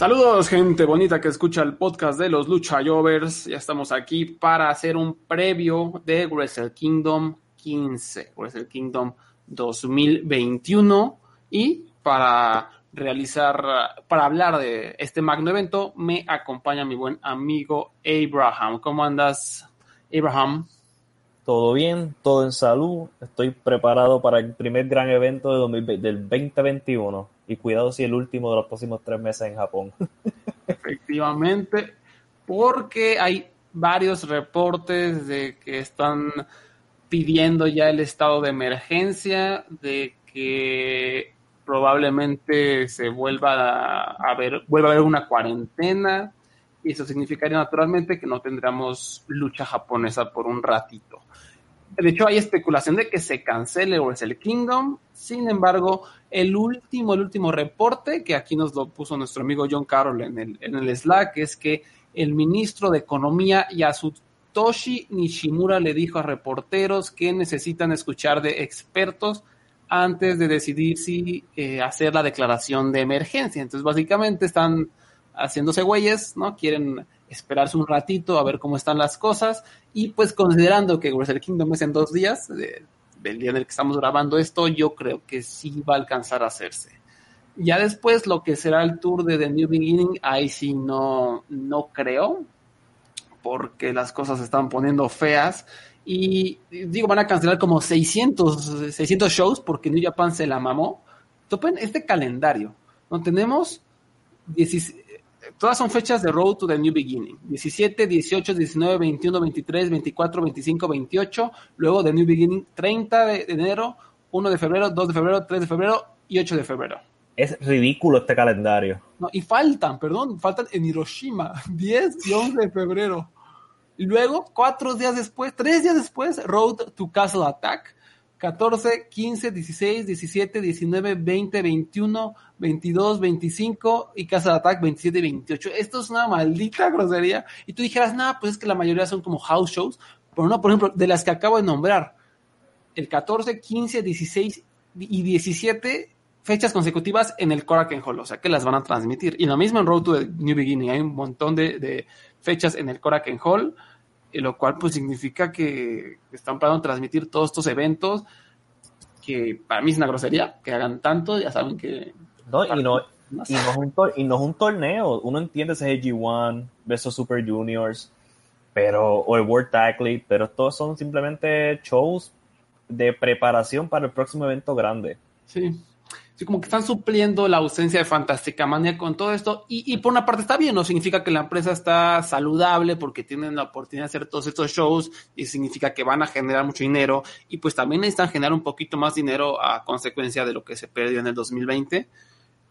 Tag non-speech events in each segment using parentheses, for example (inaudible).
Saludos, gente bonita que escucha el podcast de los Lucha Jovers. Ya estamos aquí para hacer un previo de Wrestle Kingdom 15, Wrestle Kingdom 2021. Y para realizar, para hablar de este magno evento, me acompaña mi buen amigo Abraham. ¿Cómo andas, Abraham? Todo bien, todo en salud. Estoy preparado para el primer gran evento de 2020 del 2021. Y cuidado si el último de los próximos tres meses en Japón. (laughs) Efectivamente, porque hay varios reportes de que están pidiendo ya el estado de emergencia, de que probablemente se vuelva a, ver, vuelva a haber una cuarentena, y eso significaría naturalmente que no tendríamos lucha japonesa por un ratito. De hecho, hay especulación de que se cancele Wrestle Kingdom. Sin embargo, el último, el último reporte que aquí nos lo puso nuestro amigo John Carroll en el, en el Slack es que el ministro de Economía Yasutoshi Nishimura le dijo a reporteros que necesitan escuchar de expertos antes de decidir si eh, hacer la declaración de emergencia. Entonces, básicamente están haciéndose güeyes, ¿no? Quieren esperarse un ratito a ver cómo están las cosas y pues considerando que Wrestle Kingdom es en dos días, de, del día en el que estamos grabando esto, yo creo que sí va a alcanzar a hacerse. Ya después lo que será el tour de The New Beginning, ahí sí no, no creo, porque las cosas se están poniendo feas y digo, van a cancelar como 600, 600 shows porque New Japan se la mamó. Topen este calendario, no tenemos 16, todas son fechas de Road to the New Beginning. 17, 18, 19, 21, 23, 24, 25, 28. Luego de New Beginning, 30 de enero, 1 de febrero, 2 de febrero, 3 de febrero y 8 de febrero. Es ridículo este calendario. No, y faltan, perdón, faltan en Hiroshima, (laughs) 10 y 11 de febrero. Y luego, cuatro días después, tres días después, Road to Castle Attack. 14, 15, 16, 17, 19, 20, 21, 22, 25 y Casa de Attack 27 y 28. Esto es una maldita grosería. Y tú dijeras, nada, pues es que la mayoría son como house shows. Pero no, por ejemplo, de las que acabo de nombrar, el 14, 15, 16 y 17 fechas consecutivas en el Korakuen Hall, o sea que las van a transmitir. Y lo mismo en Road to the New Beginning, hay un montón de, de fechas en el Korakuen Hall lo cual pues significa que están planeando transmitir todos estos eventos que para mí es una grosería que hagan tanto, ya saben que... No, y no, y no, es, un y no es un torneo, uno entiende ese es G1 versus Super Juniors, pero, o el World Tag League, pero estos son simplemente shows de preparación para el próximo evento grande. Sí, Sí, como que están supliendo la ausencia de Fantástica Manía con todo esto. Y, y, por una parte está bien, ¿no? Significa que la empresa está saludable porque tienen la oportunidad de hacer todos estos shows y significa que van a generar mucho dinero. Y pues también necesitan generar un poquito más dinero a consecuencia de lo que se perdió en el 2020.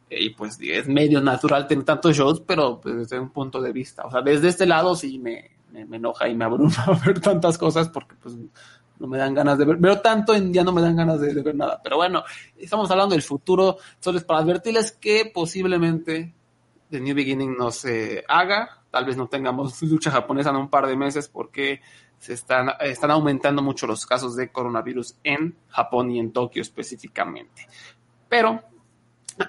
Y pues es medio natural tener tantos shows, pero pues, desde un punto de vista. O sea, desde este lado sí me, me, me enoja y me abruma (laughs) ver tantas cosas porque pues no me dan ganas de ver, pero tanto en ya no me dan ganas de, ver nada. Pero bueno, estamos hablando del futuro, solo para advertirles que posiblemente The New Beginning no se haga, tal vez no tengamos (laughs) lucha japonesa en un par de meses porque se están, están aumentando mucho los casos de coronavirus en Japón y en Tokio específicamente. Pero,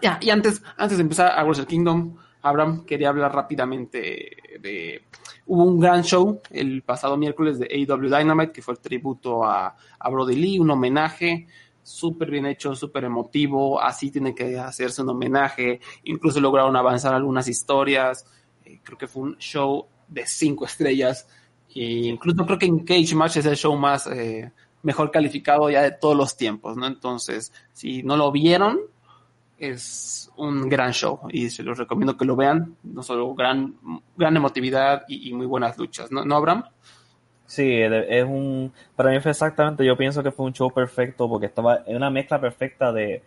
ya, y antes, antes de empezar a Wrestle Kingdom, Abraham quería hablar rápidamente de... Hubo un gran show el pasado miércoles de AEW Dynamite, que fue el tributo a, Brody Lee, un homenaje súper bien hecho, súper emotivo, así tiene que hacerse un homenaje, incluso lograron avanzar algunas historias, eh, creo que fue un show de cinco (laughs) estrellas, e incluso creo que en Cage Match es el show más eh, mejor calificado ya de todos los tiempos, ¿no? Entonces, si no lo vieron, es un gran show y se los recomiendo que lo vean. No solo gran, gran emotividad y, y muy buenas luchas, ¿no, ¿No Abraham? Sí, es un. Para mí fue exactamente. Yo pienso que fue un show perfecto porque estaba en una mezcla perfecta de,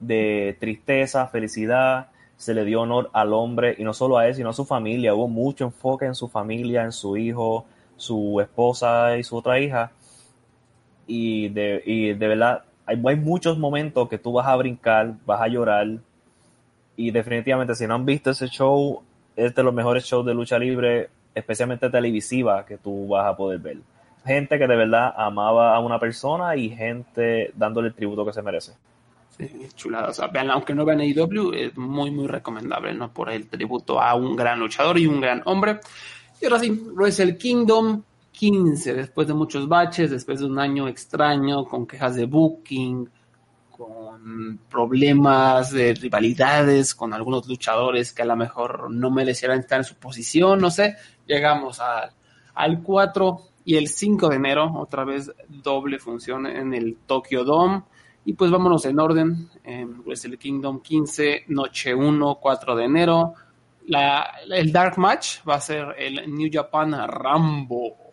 de tristeza, felicidad, se le dio honor al hombre y no solo a él, sino a su familia. Hubo mucho enfoque en su familia, en su hijo, su esposa y su otra hija. Y de, y de verdad, hay, hay muchos momentos que tú vas a brincar, vas a llorar. Y definitivamente, si no han visto ese show, es de los mejores shows de lucha libre, especialmente televisiva, que tú vas a poder ver. Gente que de verdad amaba a una persona y gente dándole el tributo que se merece. Sí, chulada. O sea, vean, aunque no vean AEW, es muy, muy recomendable, ¿no? Por el tributo a un gran luchador y un gran hombre. Y ahora sí, Wrestle Kingdom 15, después de muchos baches, después de un año extraño, con quejas de booking, con problemas de rivalidades con algunos luchadores que a lo mejor no merecieran estar en su posición, no sé, llegamos a, al 4 y el 5 de enero, otra vez doble función en el Tokyo Dome. Y pues vámonos en orden. En Wrestle Kingdom 15, noche 1, 4 de enero. La, el Dark Match va a ser el New Japan Rambo.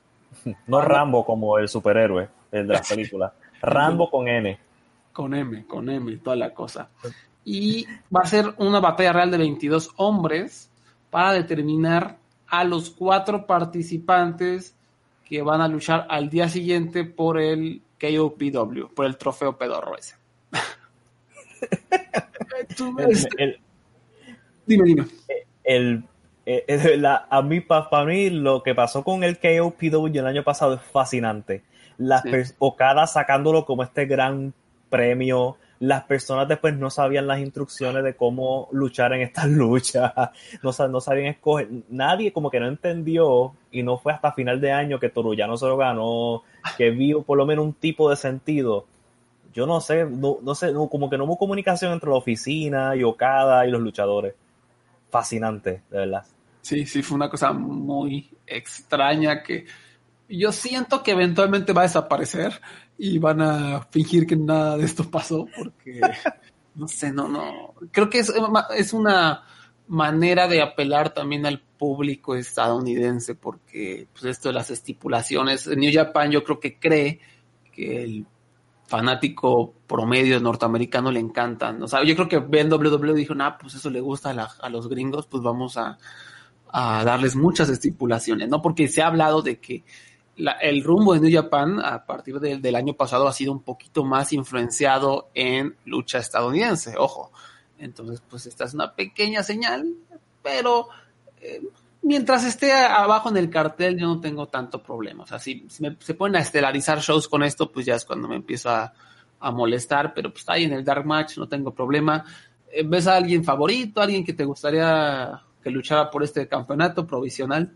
(laughs) No Rambo como el superhéroe, el de la (laughs) película. Rambo con N. Con M, con M, toda la cosa. Y va a ser una batalla real de 22 hombres para determinar a los cuatro participantes que van a luchar al día siguiente por el KOPW, por el trofeo pedorro (laughs) ese. el, el, dime, dime. El, el la, a mí, para mí, lo que pasó con el KOPW el año pasado es fascinante. Las sí. Okada sacándolo como este gran premio. Las personas después no sabían las instrucciones de cómo luchar en estas (laughs) luchas. No, no sabían escoger. Nadie como que no entendió y no fue hasta final de año que Torullano se lo ganó, que vio por lo menos un tipo de sentido. Yo no sé, no, no sé, no, como que no hubo comunicación entre la oficina y Okada y los luchadores. Fascinante, de verdad. Sí, sí, fue una cosa muy extraña que yo siento que eventualmente va a desaparecer y van a fingir que nada de esto pasó porque (laughs) no sé, no, no. Creo que es, es una manera de apelar también al público estadounidense porque pues esto de las estipulaciones, New Japan yo creo que cree que el fanático promedio norteamericano le encantan. O sea, yo creo que Ben WWE dijo, nah, pues eso le gusta a, la, a los gringos, pues vamos a, darles muchas estipulaciones, ¿no? Porque se ha hablado de que el rumbo de New Japan a partir de, del año pasado ha sido un poquito más influenciado en lucha estadounidense, ojo. Entonces, pues esta es una pequeña señal, pero eh, mientras esté abajo en el cartel yo no tengo tanto problema. O sea, si, si me, se ponen a estelarizar shows con esto, pues ya es cuando me empiezo a, a molestar, pero pues está ahí en el Dark Match, no tengo problema. Eh, ¿Ves a alguien favorito, alguien que te gustaría que luchara por este campeonato provisional?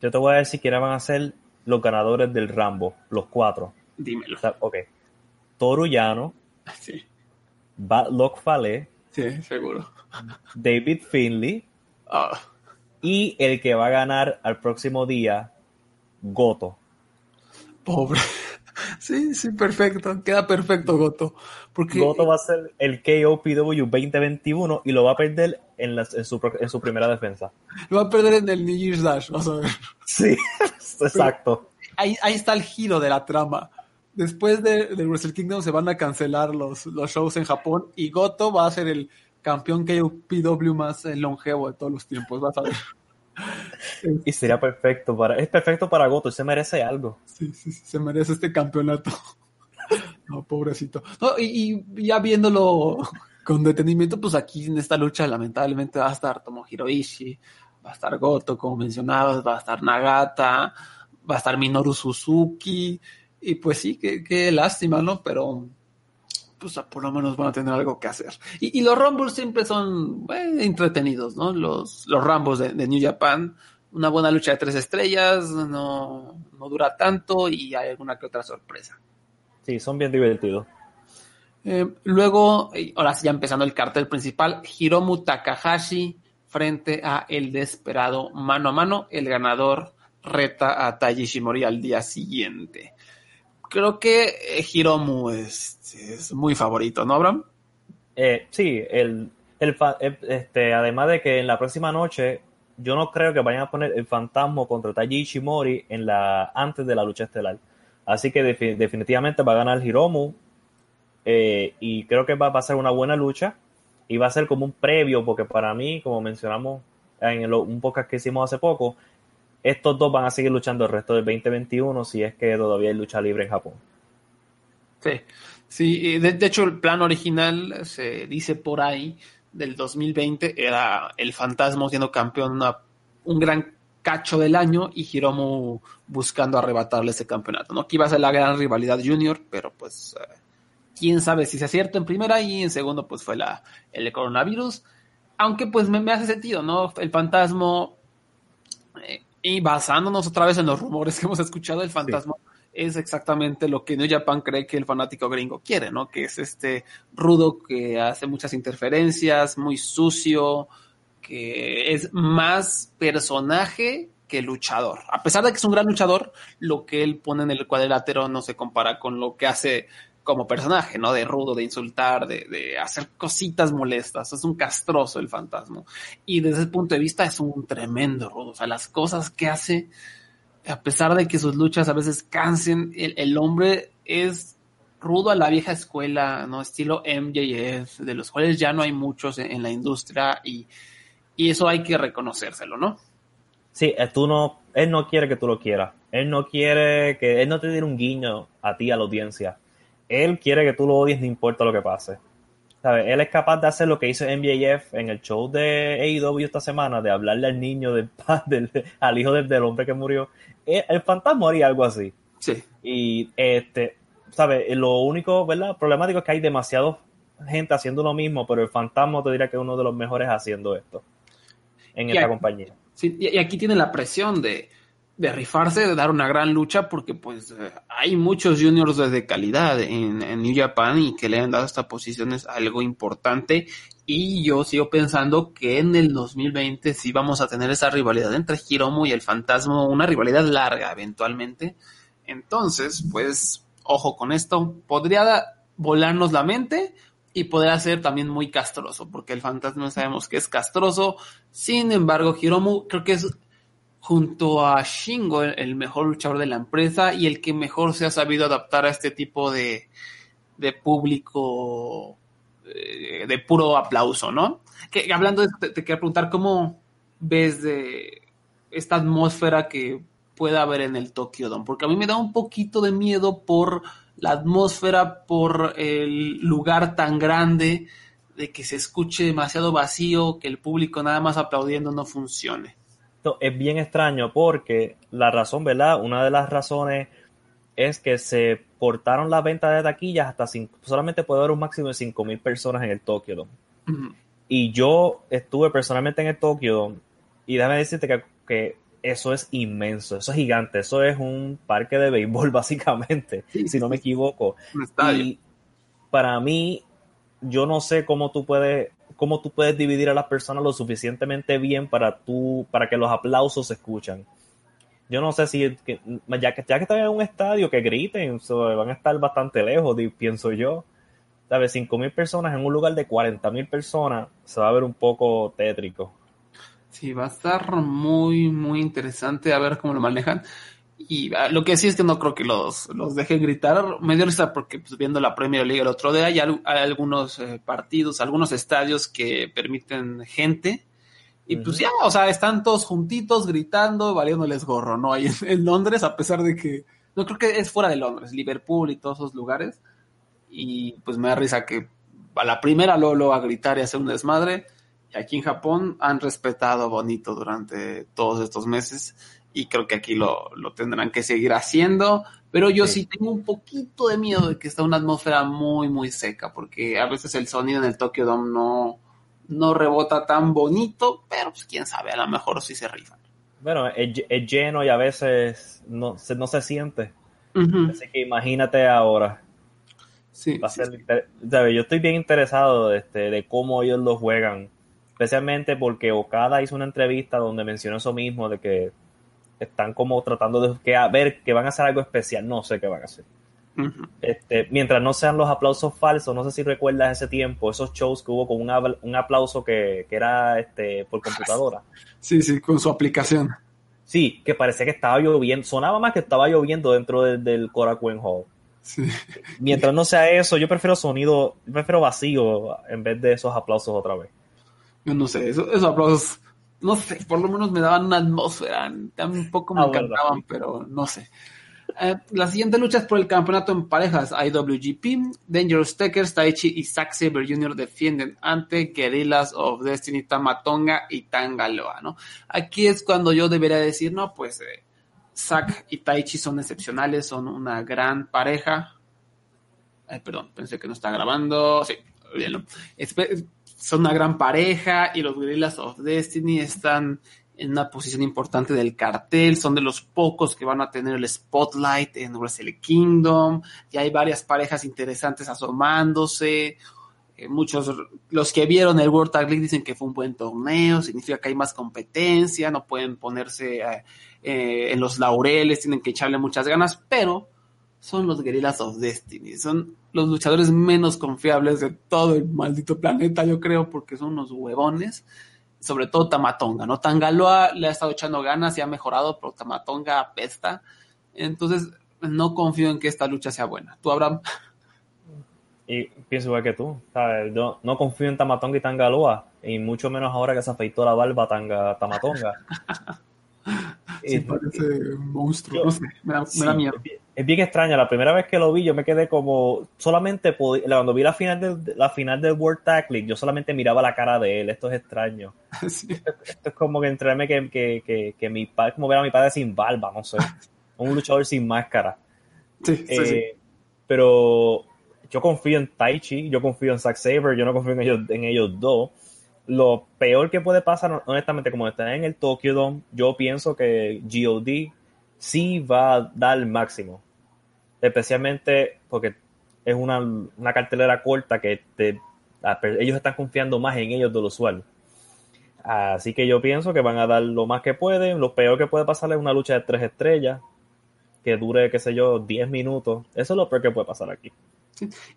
Yo te voy a decir quiénes van a ser los ganadores del Rambo, los cuatro. Dímelo. O sea, ok. Toru Llano. (laughs) Sí. Bad Luck Fale. Sí, seguro. David Finley. Oh. Y el que va a ganar al próximo día, Goto. Pobre. (laughs) Sí, sí, perfecto. Queda perfecto Goto. Porque... Goto va a ser el KOPW 2021 y lo va a perder en, la, en, su, en su primera defensa. Lo va a perder en el New Year's Dash, vas a ver. Sí, (laughs) exacto. Ahí, ahí, está el giro de la trama. Después de, de Wrestle Kingdom se van a cancelar los, los shows en Japón y Goto va a ser el campeón KOPW más longevo de todos los tiempos, vas a ver. (laughs) Y sería perfecto para, es perfecto para Goto, se merece algo. Sí, sí, sí se merece este campeonato. (laughs) No, pobrecito. No, y, y, ya viéndolo con detenimiento, pues aquí en esta lucha lamentablemente va a estar Tomohiro Ishii, va a estar Goto, como mencionabas, va a estar Nagata, va a estar Minoru Suzuki, y pues sí, qué, qué lástima, ¿no? Pero pues por lo menos van a tener algo que hacer. Y, y los Rumbles siempre son entretenidos, ¿no? Los, los Rambos de, de, New Japan, una buena lucha de tres estrellas, no, no dura tanto y hay alguna que otra sorpresa. Sí, son bien divertidos. Eh, luego, ahora sí, ya empezando el cartel principal, Hiromu Takahashi frente a el desesperado mano a mano, el ganador reta a Taiji Shimori al día siguiente. Creo que Hiromu es, muy favorito, ¿no, Abraham? Eh, sí, el, el, este, además de que en la próxima noche yo no creo que vayan a poner el fantasma contra Taiji Ishimori en la, antes de la lucha estelar. Así que de, definitivamente va a ganar Hiromu eh, y creo que va, va, a ser una buena lucha. iba a ser como un previo, porque para mí, como mencionamos en lo, un podcast que hicimos hace poco, estos dos van a seguir luchando el resto del 2021 si es que todavía hay lucha libre en Japón. Sí, sí de, hecho el plan original se dice por ahí del 2020 era el fantasma siendo campeón un gran cacho del año y Hiromu buscando arrebatarle ese campeonato, ¿no? Que iba a ser la gran rivalidad junior, pero pues eh, quién sabe si se acierta en primera y en segundo pues fue la, el coronavirus. Aunque pues me, me hace sentido, ¿no? El fantasma, eh, y basándonos otra vez en los rumores que hemos escuchado, el fantasma sí. es exactamente lo que New Japan cree que el fanático gringo quiere, ¿no? Que es este rudo que hace muchas interferencias, muy sucio, que es más personaje que luchador. A pesar de que es un gran luchador, lo que él pone en el cuadrilátero no se compara con lo que hace como personaje, ¿no? De rudo, de insultar, de, de, hacer cositas molestas. Es un castroso el fantasma. Y desde ese punto de vista es un tremendo rudo. O sea, las cosas que hace, a pesar de que sus luchas a veces cansen, el, el hombre es rudo a la vieja escuela, ¿no? Estilo MJF, de los cuales ya no hay muchos en, la industria y, y eso hay que reconocérselo, ¿no? Sí, tú no, él no quiere que tú lo quieras. Él no quiere que, él no te diera un guiño a ti, a la audiencia él quiere que tú lo odies, no importa lo que pase. ¿Sabes? Él es capaz de hacer lo que hizo MJF en el show de AEW esta semana, de hablarle al niño, del, (laughs) del al hijo del, del, hombre que murió. El, el, fantasma haría algo así. Sí. Y, este, ¿sabes? Lo único, ¿verdad? Problemático es que hay demasiada gente haciendo lo mismo, pero el fantasma te diría que es uno de los mejores haciendo esto en y esta aquí, compañía. Sí, y aquí tiene la presión de de rifarse, de dar una gran lucha, porque pues eh, hay muchos juniors de calidad en, en, New Japan y que le han dado esta posición es algo importante. Y yo sigo pensando que en el 2020 sí vamos a tener esa rivalidad entre Hiromu y el Fantasma, una rivalidad larga eventualmente. Entonces, pues, ojo con esto, podría volarnos la mente y podría ser también muy castroso, porque el Fantasma sabemos que es castroso. Sin embargo, Hiromu creo que es junto a Shingo, el mejor luchador de la empresa y el que mejor se ha sabido adaptar a este tipo de, de público eh, de puro aplauso, ¿no? Que hablando de esto, te, te quiero preguntar cómo ves de esta atmósfera que pueda haber en el Tokyo Dome, porque a mí me da un poquito de miedo por la atmósfera, por el lugar tan grande, de que se escuche demasiado vacío, que el público nada más aplaudiendo no funcione es bien extraño porque la razón, ¿verdad? Una de las razones es que se cortaron las ventas de taquillas hasta cinco, solamente puede haber un máximo de 5 mil personas en el Tokyo Dome. Uh -huh. Y yo estuve personalmente en el Tokyo Dome y déjame decirte que, que, eso es inmenso, eso es gigante, eso es un parque de béisbol (laughs) básicamente, sí, si no me equivoco. Y para mí, yo no sé cómo tú puedes cómo tú puedes dividir a las personas lo suficientemente bien para tú, para que los aplausos se escuchan. Yo no sé si, ya, que, ya que están en un estadio, que griten, so, van a estar bastante lejos, pienso yo. ¿Sabes? 5 mil personas en un lugar de 40 mil personas se va a ver un poco tétrico. Sí, va a estar muy, muy interesante a ver cómo lo manejan. Y uh, lo que sí es que no creo que los, los dejen gritar. Me dio risa porque pues, viendo la Premier League el otro día hay, hay algunos eh, partidos, algunos estadios que permiten gente. Y uh -huh. pues ya, o sea, están todos juntitos gritando, valiéndoles gorro, ¿no? Ahí en, en, Londres, a pesar de que, no creo que es fuera de Londres, Liverpool y todos esos lugares. Y pues me da risa que a la primera lo, lo a gritar y hacer un desmadre. Y aquí en Japón han respetado bonito durante todos estos meses y creo que aquí lo, lo tendrán que seguir haciendo, pero yo sí. sí. tengo un poquito de miedo de que está una atmósfera muy, muy seca, porque a veces el sonido en el Tokyo Dome no, no rebota tan bonito, pero pues quién sabe, a lo mejor sí se rifan. Bueno, es, es lleno y a veces no se, no se siente. Uh -huh. Así que imagínate ahora. Sí, Va a ser, sí. Yo estoy bien interesado de, este, de cómo ellos lo juegan, especialmente porque Okada hizo una entrevista donde mencionó eso mismo, de que están como tratando de que a ver que van a hacer algo especial, no sé qué van a hacer. Uh -huh. este, mientras no sean los aplausos falsos, no sé si recuerdas ese tiempo, esos shows que hubo con un, un aplauso que, que, era este por computadora. Sí, sí, con su aplicación. Sí, que parecía que estaba lloviendo, sonaba más que estaba lloviendo dentro del, del Korakuen Hall. Sí. Mientras no sea eso, yo prefiero sonido, yo prefiero vacío en vez de esos aplausos otra vez. Yo no sé, eso- esos aplausos, no sé, por lo menos me daban una atmósfera, tampoco me Ah, encantaban, pero no sé. Eh, la siguiente lucha es por el campeonato en parejas IWGP. Dangerous Takers, Taichi y Zack Saber Jr. defienden ante Guerrillas of Destiny, Tamatonga y Tangaloa, ¿no? Aquí es cuando yo debería decir, no, pues eh, Zack y Taichi son excepcionales, son una gran pareja. Ay, perdón, pensé que no está grabando. Sí, olvídenlo. Espe- Son una gran pareja y los Guerrillas of Destiny están en una posición importante del cartel, son de los pocos que van a tener el spotlight en Wrestle Kingdom, y hay varias parejas interesantes asomándose, eh, muchos, los que vieron el World Tag League dicen que fue un buen torneo, significa que hay más competencia, no pueden ponerse eh, eh, en los laureles, tienen que echarle muchas ganas, pero son los Guerrillas of Destiny, son los luchadores menos confiables de todo el maldito planeta, yo creo, porque son unos huevones sobre todo Tamatonga, ¿no? Tangaloa le ha estado echando ganas y ha mejorado, pero Tamatonga apesta. Entonces, no confío en que esta lucha sea buena. ¿Tú, Abraham? Y pienso igual que tú, ¿sabes? No, no confío en Tamatonga y Tangaloa, y mucho menos ahora que se afeitó la barba Tanga, Tamatonga. (laughs) Sí, parece un monstruo, Yo- no sé, me da, me Sí, da miedo. Es bien extraño. La primera vez que lo vi, yo me quedé como. Solamente cuando vi la final, de, la final del World Tag League, yo solamente miraba la cara de él. Esto es extraño. (laughs) Sí. Esto es como que entrarme que, que, que, que mi padre, como ver a mi padre sin barba, no sé. (laughs) Un luchador sin máscara. Sí. Eh, Pero yo confío en Taichi, yo confío en Zack Saber, yo no confío en ellos, en ellos dos. Lo peor que puede pasar, honestamente, como está en el Tokyo Dome, yo pienso que GOD sí va a dar el máximo. Especialmente porque es una, una cartelera corta que te- ellos están confiando más en ellos de lo usual. Así que yo pienso que van a dar lo más que pueden. Lo peor que puede pasar es una lucha de tres estrellas que dure, qué sé yo, 10 minutos. Eso es lo peor que puede pasar aquí.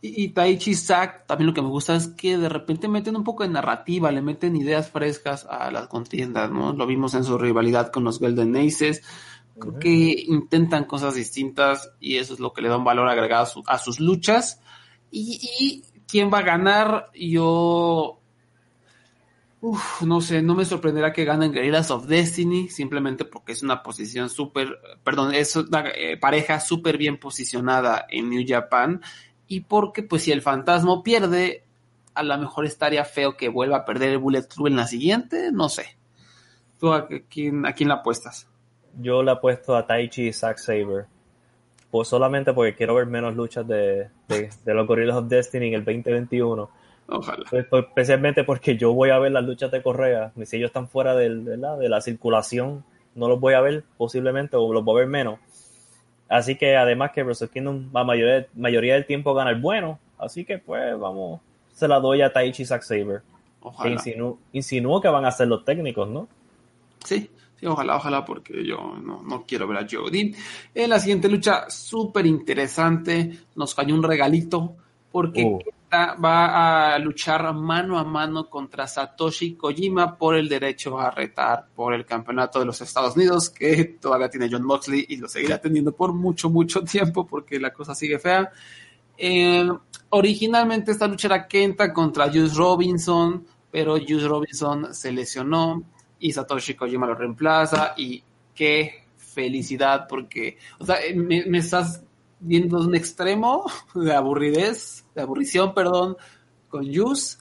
Y, y Taichi Zack, también lo que me gusta es que de repente meten un poco de narrativa, le meten ideas frescas a las contiendas, ¿no? Lo vimos en su rivalidad con los Golden Aces. Creo que intentan cosas distintas y eso es lo que le da un valor agregado a, su- a sus luchas. Y, y quién va a ganar, yo. Uf, no sé, no me sorprenderá que ganen Guerrillas of Destiny, simplemente porque es una posición súper, perdón, es una eh, pareja súper bien posicionada en New Japan y porque pues si el fantasma pierde, a lo mejor estaría feo que vuelva a perder el Bullet Club en la siguiente, no sé. ¿Tú a quién, a quién la apuestas? Yo le apuesto a Taichi y Zack Saber. Pues solamente porque quiero ver menos luchas de, de, de los Gorillas of Destiny en el 2021. Ojalá. Pues, pues, especialmente porque yo voy a ver las luchas de Correa. Si ellos están fuera del, ¿verdad? de la circulación, no los voy a ver posiblemente o los voy a ver menos. Así que además que Wrestle Kingdom la mayoría, mayoría del tiempo gana el bueno. Así que pues vamos, se la doy a Taichi y Zack Saber. Que Ojalá. insinúo, insinúo que van a ser los técnicos, ¿no? Sí, sí, ojalá, ojalá, porque yo no, no quiero ver a Jody. En la siguiente lucha, súper interesante, nos cayó un regalito, porque Uh. Kenta va a luchar mano a mano contra Satoshi Kojima por el derecho a retar por el campeonato de los Estados Unidos, que todavía tiene John Moxley y lo seguirá teniendo por mucho, mucho tiempo, porque la cosa sigue fea. Eh, originalmente esta lucha era Kenta contra Juice Robinson, pero Juice Robinson se lesionó y Satoshi Kojima lo reemplaza y qué felicidad porque, o sea, me, estás viendo un extremo de aburridez, de aburrición, perdón, con Juice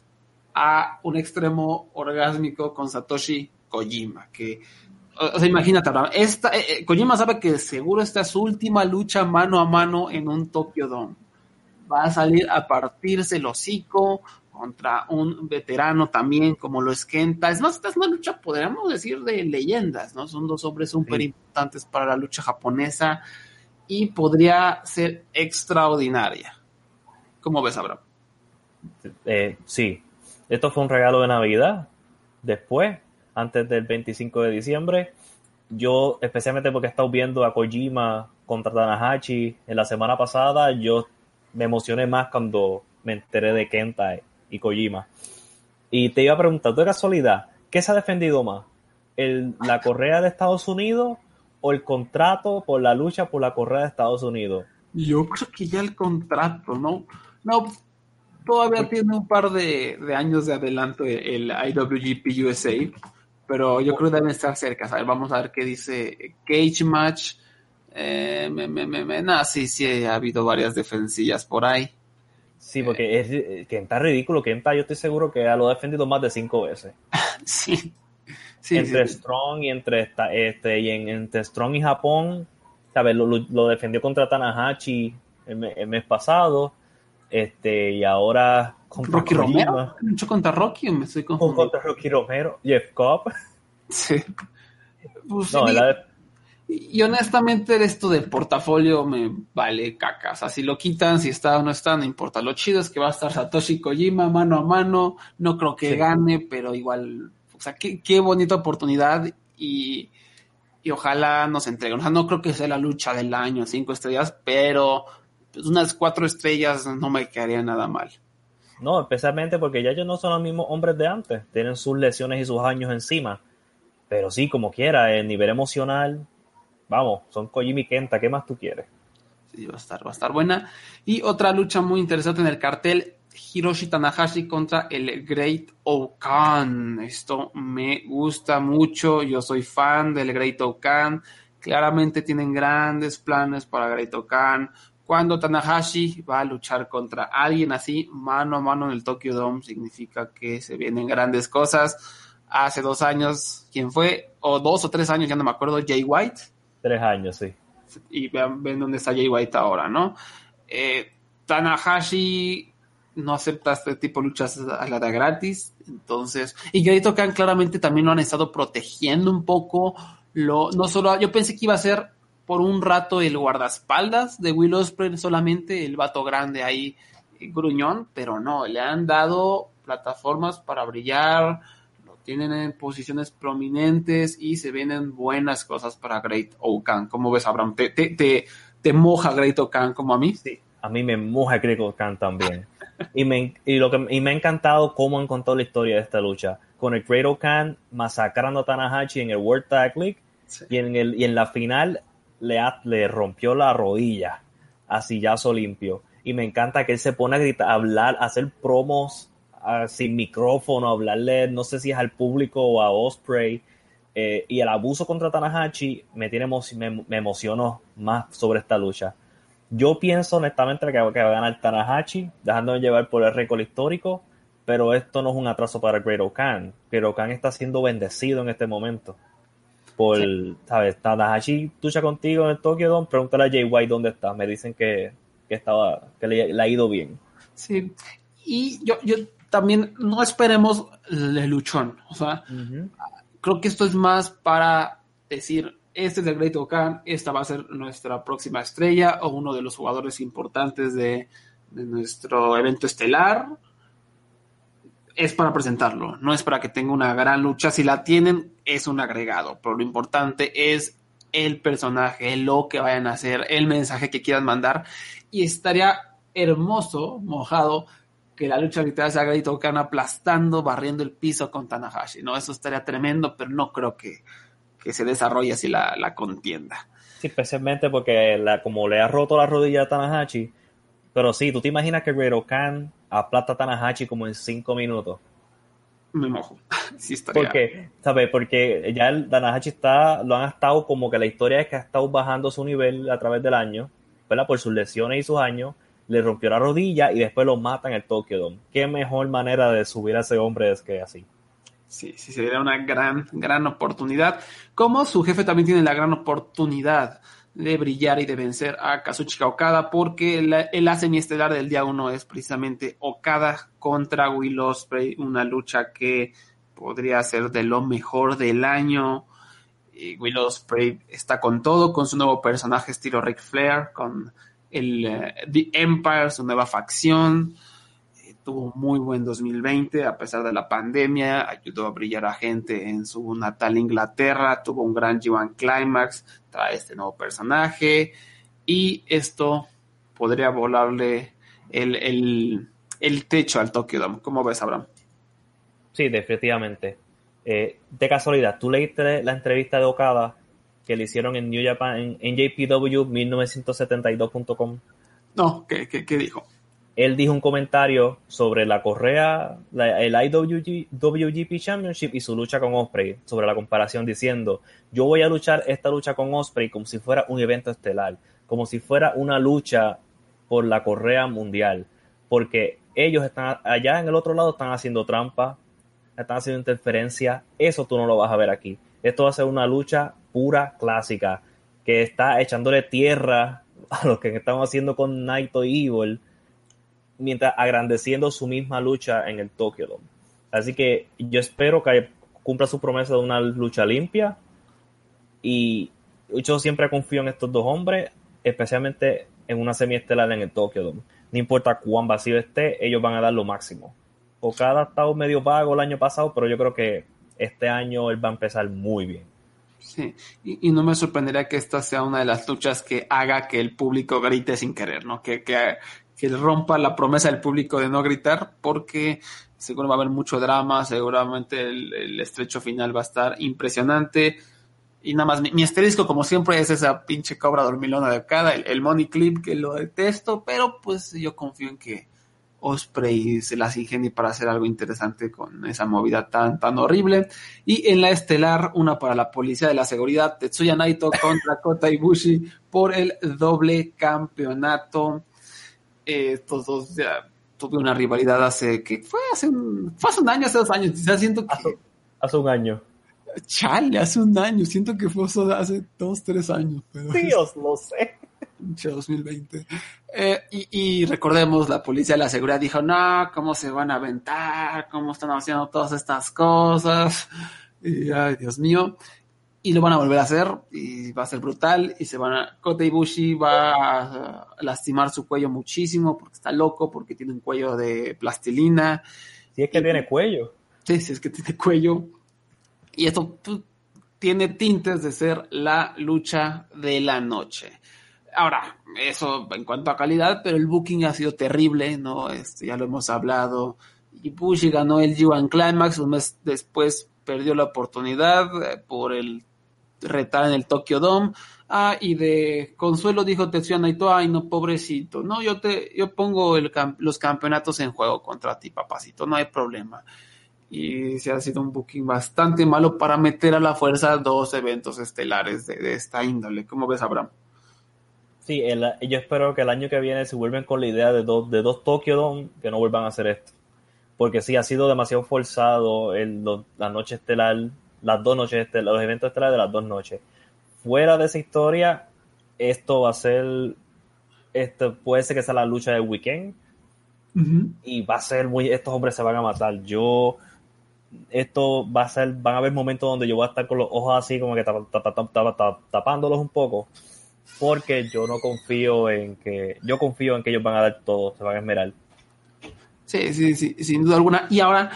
a un extremo orgásmico con Satoshi Kojima, que o sea, imagínate, esta, eh, eh, Kojima sabe que seguro esta es su última lucha mano a mano en un Tokyo Dome. Va a salir a partirse el hocico contra un veterano también como lo es Kenta. Es más, esta es una lucha, podríamos decir, de leyendas, ¿no? Son dos hombres súper importantes para la lucha japonesa y podría ser extraordinaria. ¿Cómo ves, Abraham? Eh, sí, esto fue un regalo de Navidad. Después, antes del 25 de diciembre, yo, especialmente porque he estado viendo a Kojima contra Tanahashi en la semana pasada, yo me emocioné más cuando me enteré de Kenta y Kojima. Y te iba a preguntar, ¿tú de casualidad, qué se ha defendido más? ¿El, ¿La correa de Estados Unidos o el contrato por la lucha por la correa de Estados Unidos? Yo creo que ya el contrato, ¿no? No, todavía tiene un par de, de años de adelanto el IWGP USA, pero yo creo que deben estar cerca. A ver, vamos a ver qué dice Cage Match. Eh, me, me, me, nada, sí, sí, ha habido varias defensillas por ahí. Sí, porque es que está ridículo. Que está, yo estoy seguro que lo ha defendido más de cinco veces. (laughs) sí. sí. Entre Strong y entre este y en, entre Strong y Japón, ¿sabes? Lo, lo, defendió contra Tanahashi el, el, mes pasado. Este, y ahora contra Rocky Kojima. Romero. ¿Mucho contra Rocky me estoy confundiendo? Contra Rocky Romero, Jeff Cobb. Sí. Pues, no, sí. la, y honestamente esto del portafolio me vale caca. O sea, si lo quitan, si está o no está, no importa. Lo chido es que va a estar Satoshi Kojima mano a mano. No creo que sí. gane, pero igual, o sea, qué, qué bonita oportunidad y, y, ojalá nos entreguen. O sea, no creo que sea la lucha del año, cinco estrellas, pero pues, unas cuatro estrellas no me quedaría nada mal. No, especialmente porque ya ellos no son los mismos hombres de antes. Tienen sus lesiones y sus años encima. Pero sí, como quiera, el nivel emocional, vamos, son Kojima y Kenta, ¿qué más tú quieres? Sí, va a estar, va a estar buena. Y otra lucha muy interesante en el cartel, Hiroshi Tanahashi contra el Great Okan. Esto me gusta mucho, yo soy fan del Great Okan. Claramente tienen grandes planes para Great Okan. Cuando Tanahashi va a luchar contra alguien así, mano a mano en el Tokyo Dome, significa que se vienen grandes cosas. Hace dos años, ¿quién fue? O dos o tres años, ya no me acuerdo, Jay White Tres años, sí. Y vean, ven dónde está Jay White ahora, ¿no? Eh, Tanahashi no acepta este tipo de luchas a la de gratis, entonces, y Great Khan claramente también lo han estado protegiendo un poco, lo, no solo, yo pensé que iba a ser por un rato el guardaespaldas de Will Ospreay solamente, el vato grande ahí, gruñón, pero no, le han dado plataformas para brillar, tienen en posiciones prominentes y se vienen buenas cosas para Great Okan. ¿Cómo ves, Abraham? ¿Te, te, te, te moja Great Okan como a mí? Sí, a mí me moja Great Okan también. y, me, y, lo que, y me ha encantado cómo han contado la historia de esta lucha. Con el Great Okan masacrando a Tanahashi en el World Tag League sí. y, en el, y en la final le, le rompió la rodilla a sillazo limpio. Y me encanta que él se pone a gritar, a hablar, a hacer promos sin micrófono, hablarle, no sé si es al público o a Osprey. Eh, y el abuso contra Tanahashi me, tiene me, me, emocionó más sobre esta lucha. Yo pienso honestamente que, que va a ganar Tanahashi, dejándome llevar por el récord histórico, pero esto no es un atraso para Great Okan. Great Okan está siendo bendecido en este momento. Por, sí. ¿sabes? Tanahashi lucha contigo en el Tokyo Dome, pregúntale a Jay White dónde está. Me dicen que, que estaba, que le, le, ha ido bien. Sí, y yo, yo también no esperemos el luchón. O sea, uh -huh. creo que esto es más para decir, este es el Great Okan, esta va a ser nuestra próxima estrella o uno de los jugadores importantes de, de nuestro evento estelar. Es para presentarlo, no es para que tenga una gran lucha. Si la tienen, es un agregado, pero lo importante es el personaje, lo que vayan a hacer, el mensaje que quieran mandar. Y estaría hermoso, mojado, que la lucha literal sea Great Okan aplastando, barriendo el piso con Tanahashi, ¿no? Eso estaría tremendo, pero no creo que, que se desarrolle así la, la, contienda. Sí, especialmente porque la, como le ha roto la rodilla a Tanahashi, pero sí, ¿tú te imaginas que Great Okan aplasta a Tanahashi como en cinco minutos? Me mojo. (laughs) Sí estaría. Porque, ¿sabes? Porque ya el Tanahashi está, lo han estado como que la historia es que ha estado bajando su nivel a través del año, ¿verdad? Por sus lesiones y sus años le rompió la rodilla y después lo matan en el Tokyo Dome. Qué mejor manera de subir a ese hombre es que así. Sí, sí, sería una gran, gran oportunidad. Como su jefe también tiene la gran oportunidad de brillar y de vencer a Kazuchika Okada, porque el, el semiestelar del día uno es precisamente Okada contra Will Ospreay, una lucha que podría ser de lo mejor del año. Y Will Ospreay está con todo, con su nuevo personaje estilo Ric Flair, con el uh, The Empire, su nueva facción. Eh, tuvo muy buen 2020 a pesar de la pandemia, ayudó a brillar a gente en su natal Inglaterra, tuvo un gran G1 Climax, trae este nuevo personaje y esto podría volarle el, el, el techo al Tokyo Dome. ¿Cómo ves, Abraham? Sí, definitivamente. Eh, de casualidad, ¿tú leíste la entrevista de Okada que le hicieron en New Japan, en NJPW 1972.com. No, ¿qué, qué, qué dijo? él dijo un comentario sobre la correa, la, el IWGP Championship y su lucha con Osprey, sobre la comparación diciendo, yo voy a luchar esta lucha con Osprey como si fuera un evento estelar, como si fuera una lucha por la correa mundial, porque ellos están allá en el otro lado están haciendo trampa, están haciendo interferencia, eso tú no lo vas a ver aquí. Esto va a ser una lucha pura clásica, que está echándole tierra a lo que estamos haciendo con Naito y Evil, mientras agrandeciendo su misma lucha en el Tokyo Dome. Así que yo espero que cumpla su promesa de una lucha limpia y yo siempre confío en estos dos hombres, especialmente en una semiestelar en el Tokyo Dome. No importa cuán vacío esté, ellos van a dar lo máximo. Okada ha estado medio pago el año pasado, pero yo creo que este año él va a empezar muy bien. Sí, y, y, no me sorprendería que esta sea una de las luchas que haga que el público grite sin querer, ¿no? Que, que, que rompa la promesa del público de no gritar, porque seguro va a haber mucho drama, seguramente el, el estrecho final va a estar impresionante. Y nada más, mi, mi, asterisco, como siempre, es esa pinche cobra dormilona de cada, el, el, money clip que lo detesto, pero pues yo confío en que Osprey se las ingenie para hacer algo interesante con esa movida tan, tan horrible. Y en la estelar, una para la policía de la seguridad, Tetsuya Naito (laughs) contra Kota Ibushi por el doble campeonato eh, estos dos ya tuve una rivalidad hace que fue hace un, fue hace un año, hace dos años, ya siento que hace, hace, un año. Chale, hace un año, siento que fue hace dos, tres años. Pero Dios, lo sé. 2020. Eh, y, y, recordemos, la policía de la seguridad dijo, no, ¿cómo se van a aventar? ¿Cómo están haciendo todas estas cosas? Y, ay, Dios mío y lo van a volver a hacer y va a ser brutal y se van a Kota Ibushi va a lastimar su cuello muchísimo porque está loco porque tiene un cuello de plastilina si es que tiene cuello sí si es que tiene cuello y esto tiene tintes de ser la lucha de la noche ahora eso en cuanto a calidad pero el booking ha sido terrible no este, ya lo hemos hablado Ibushi ganó el G1 Climax un mes después perdió la oportunidad por el retar en el Tokyo Dome. Ah, y de consuelo dijo Tetsuya Naito, ay no, pobrecito, no, yo te, yo pongo los campeonatos en juego contra ti, papacito, no hay problema. Y se ha sido un booking bastante malo para meter a la fuerza dos eventos estelares de, de esta índole. ¿Cómo ves, Abraham? Sí, el, yo espero que el año que viene se vuelven con la idea de dos, de dos Tokyo Dome, que no vuelvan a hacer esto. Porque sí, ha sido demasiado forzado el, la noche estelar las dos noches, este, los eventos estelares de las dos noches. Fuera de esa historia, esto va a ser, esto puede ser que sea la lucha del weekend uh -huh. y va a ser muy, estos hombres se van a matar. Yo, esto va a ser, van a haber momentos donde yo voy a estar con los ojos así como que tap, tap, tap, tapándolos un poco porque yo no confío en que, yo confío en que ellos van a dar todo, se van a esmerar. Sí, sí, sí, sin duda alguna. Y ahora,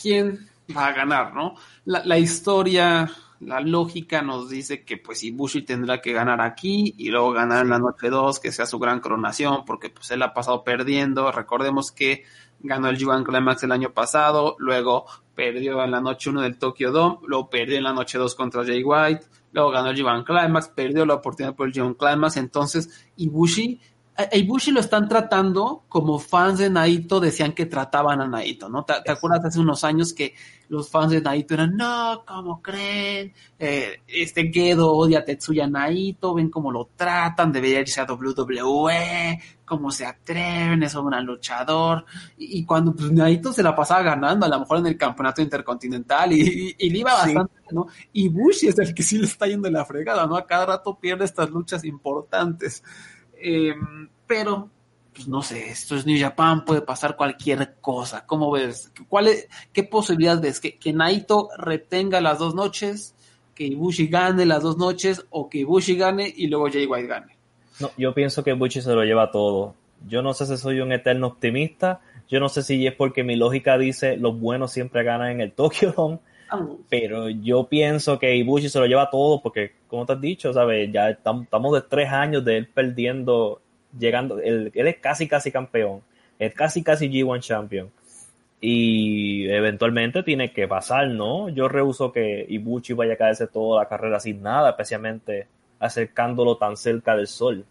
¿quién va a ganar, no? La, la, historia, la lógica nos dice que pues Ibushi tendrá que ganar aquí y luego ganar en la noche 2, que sea su gran coronación, porque pues él ha pasado perdiendo. Recordemos que ganó el G1 Climax el año pasado, luego perdió en la noche 1 del Tokyo Dome, luego perdió en la noche 2 contra Jay White, luego ganó el G1 Climax, perdió la oportunidad por el G1 Climax, entonces Ibushi a Ibushi lo están tratando como fans de Naito decían que trataban a Naito, ¿no? ¿Te, te acuerdas hace unos años que los fans de Naito eran, no, ¿cómo creen? Eh, este Gedo odia a Tetsuya Naito, ven cómo lo tratan, debería irse a WWE, cómo se atreven, es un gran luchador. Y, y, cuando pues, Naito se la pasaba ganando, a lo mejor en el campeonato intercontinental, y, y, y le iba bastante, sí. ¿no? Ibushi es el que sí le está yendo en la fregada, ¿no? A cada rato pierde estas luchas importantes. Eh, pero, pues no sé, esto es New Japan, puede pasar cualquier cosa. ¿Cómo ves? ¿Cuál es, ¿Qué posibilidad ves? ¿Que, ¿Que Naito retenga las dos noches? ¿Que Ibushi gane las dos noches? ¿O que Ibushi gane y luego Jay White gane? No, yo pienso que Ibushi se lo lleva todo. Yo no sé si soy un eterno optimista. Yo no sé si es porque mi lógica dice los buenos siempre ganan en el Tokyo Dome. Pero yo pienso que Ibushi se lo lleva todo porque, como te has dicho, ¿sabes? Ya estamos de tres años de él perdiendo, llegando, él, él es casi, casi campeón, es casi, casi G1 champion. Y eventualmente tiene que pasar, ¿no? Yo rehuso que Ibuchi vaya a caerse toda la carrera sin nada, especialmente acercándolo tan cerca del sol.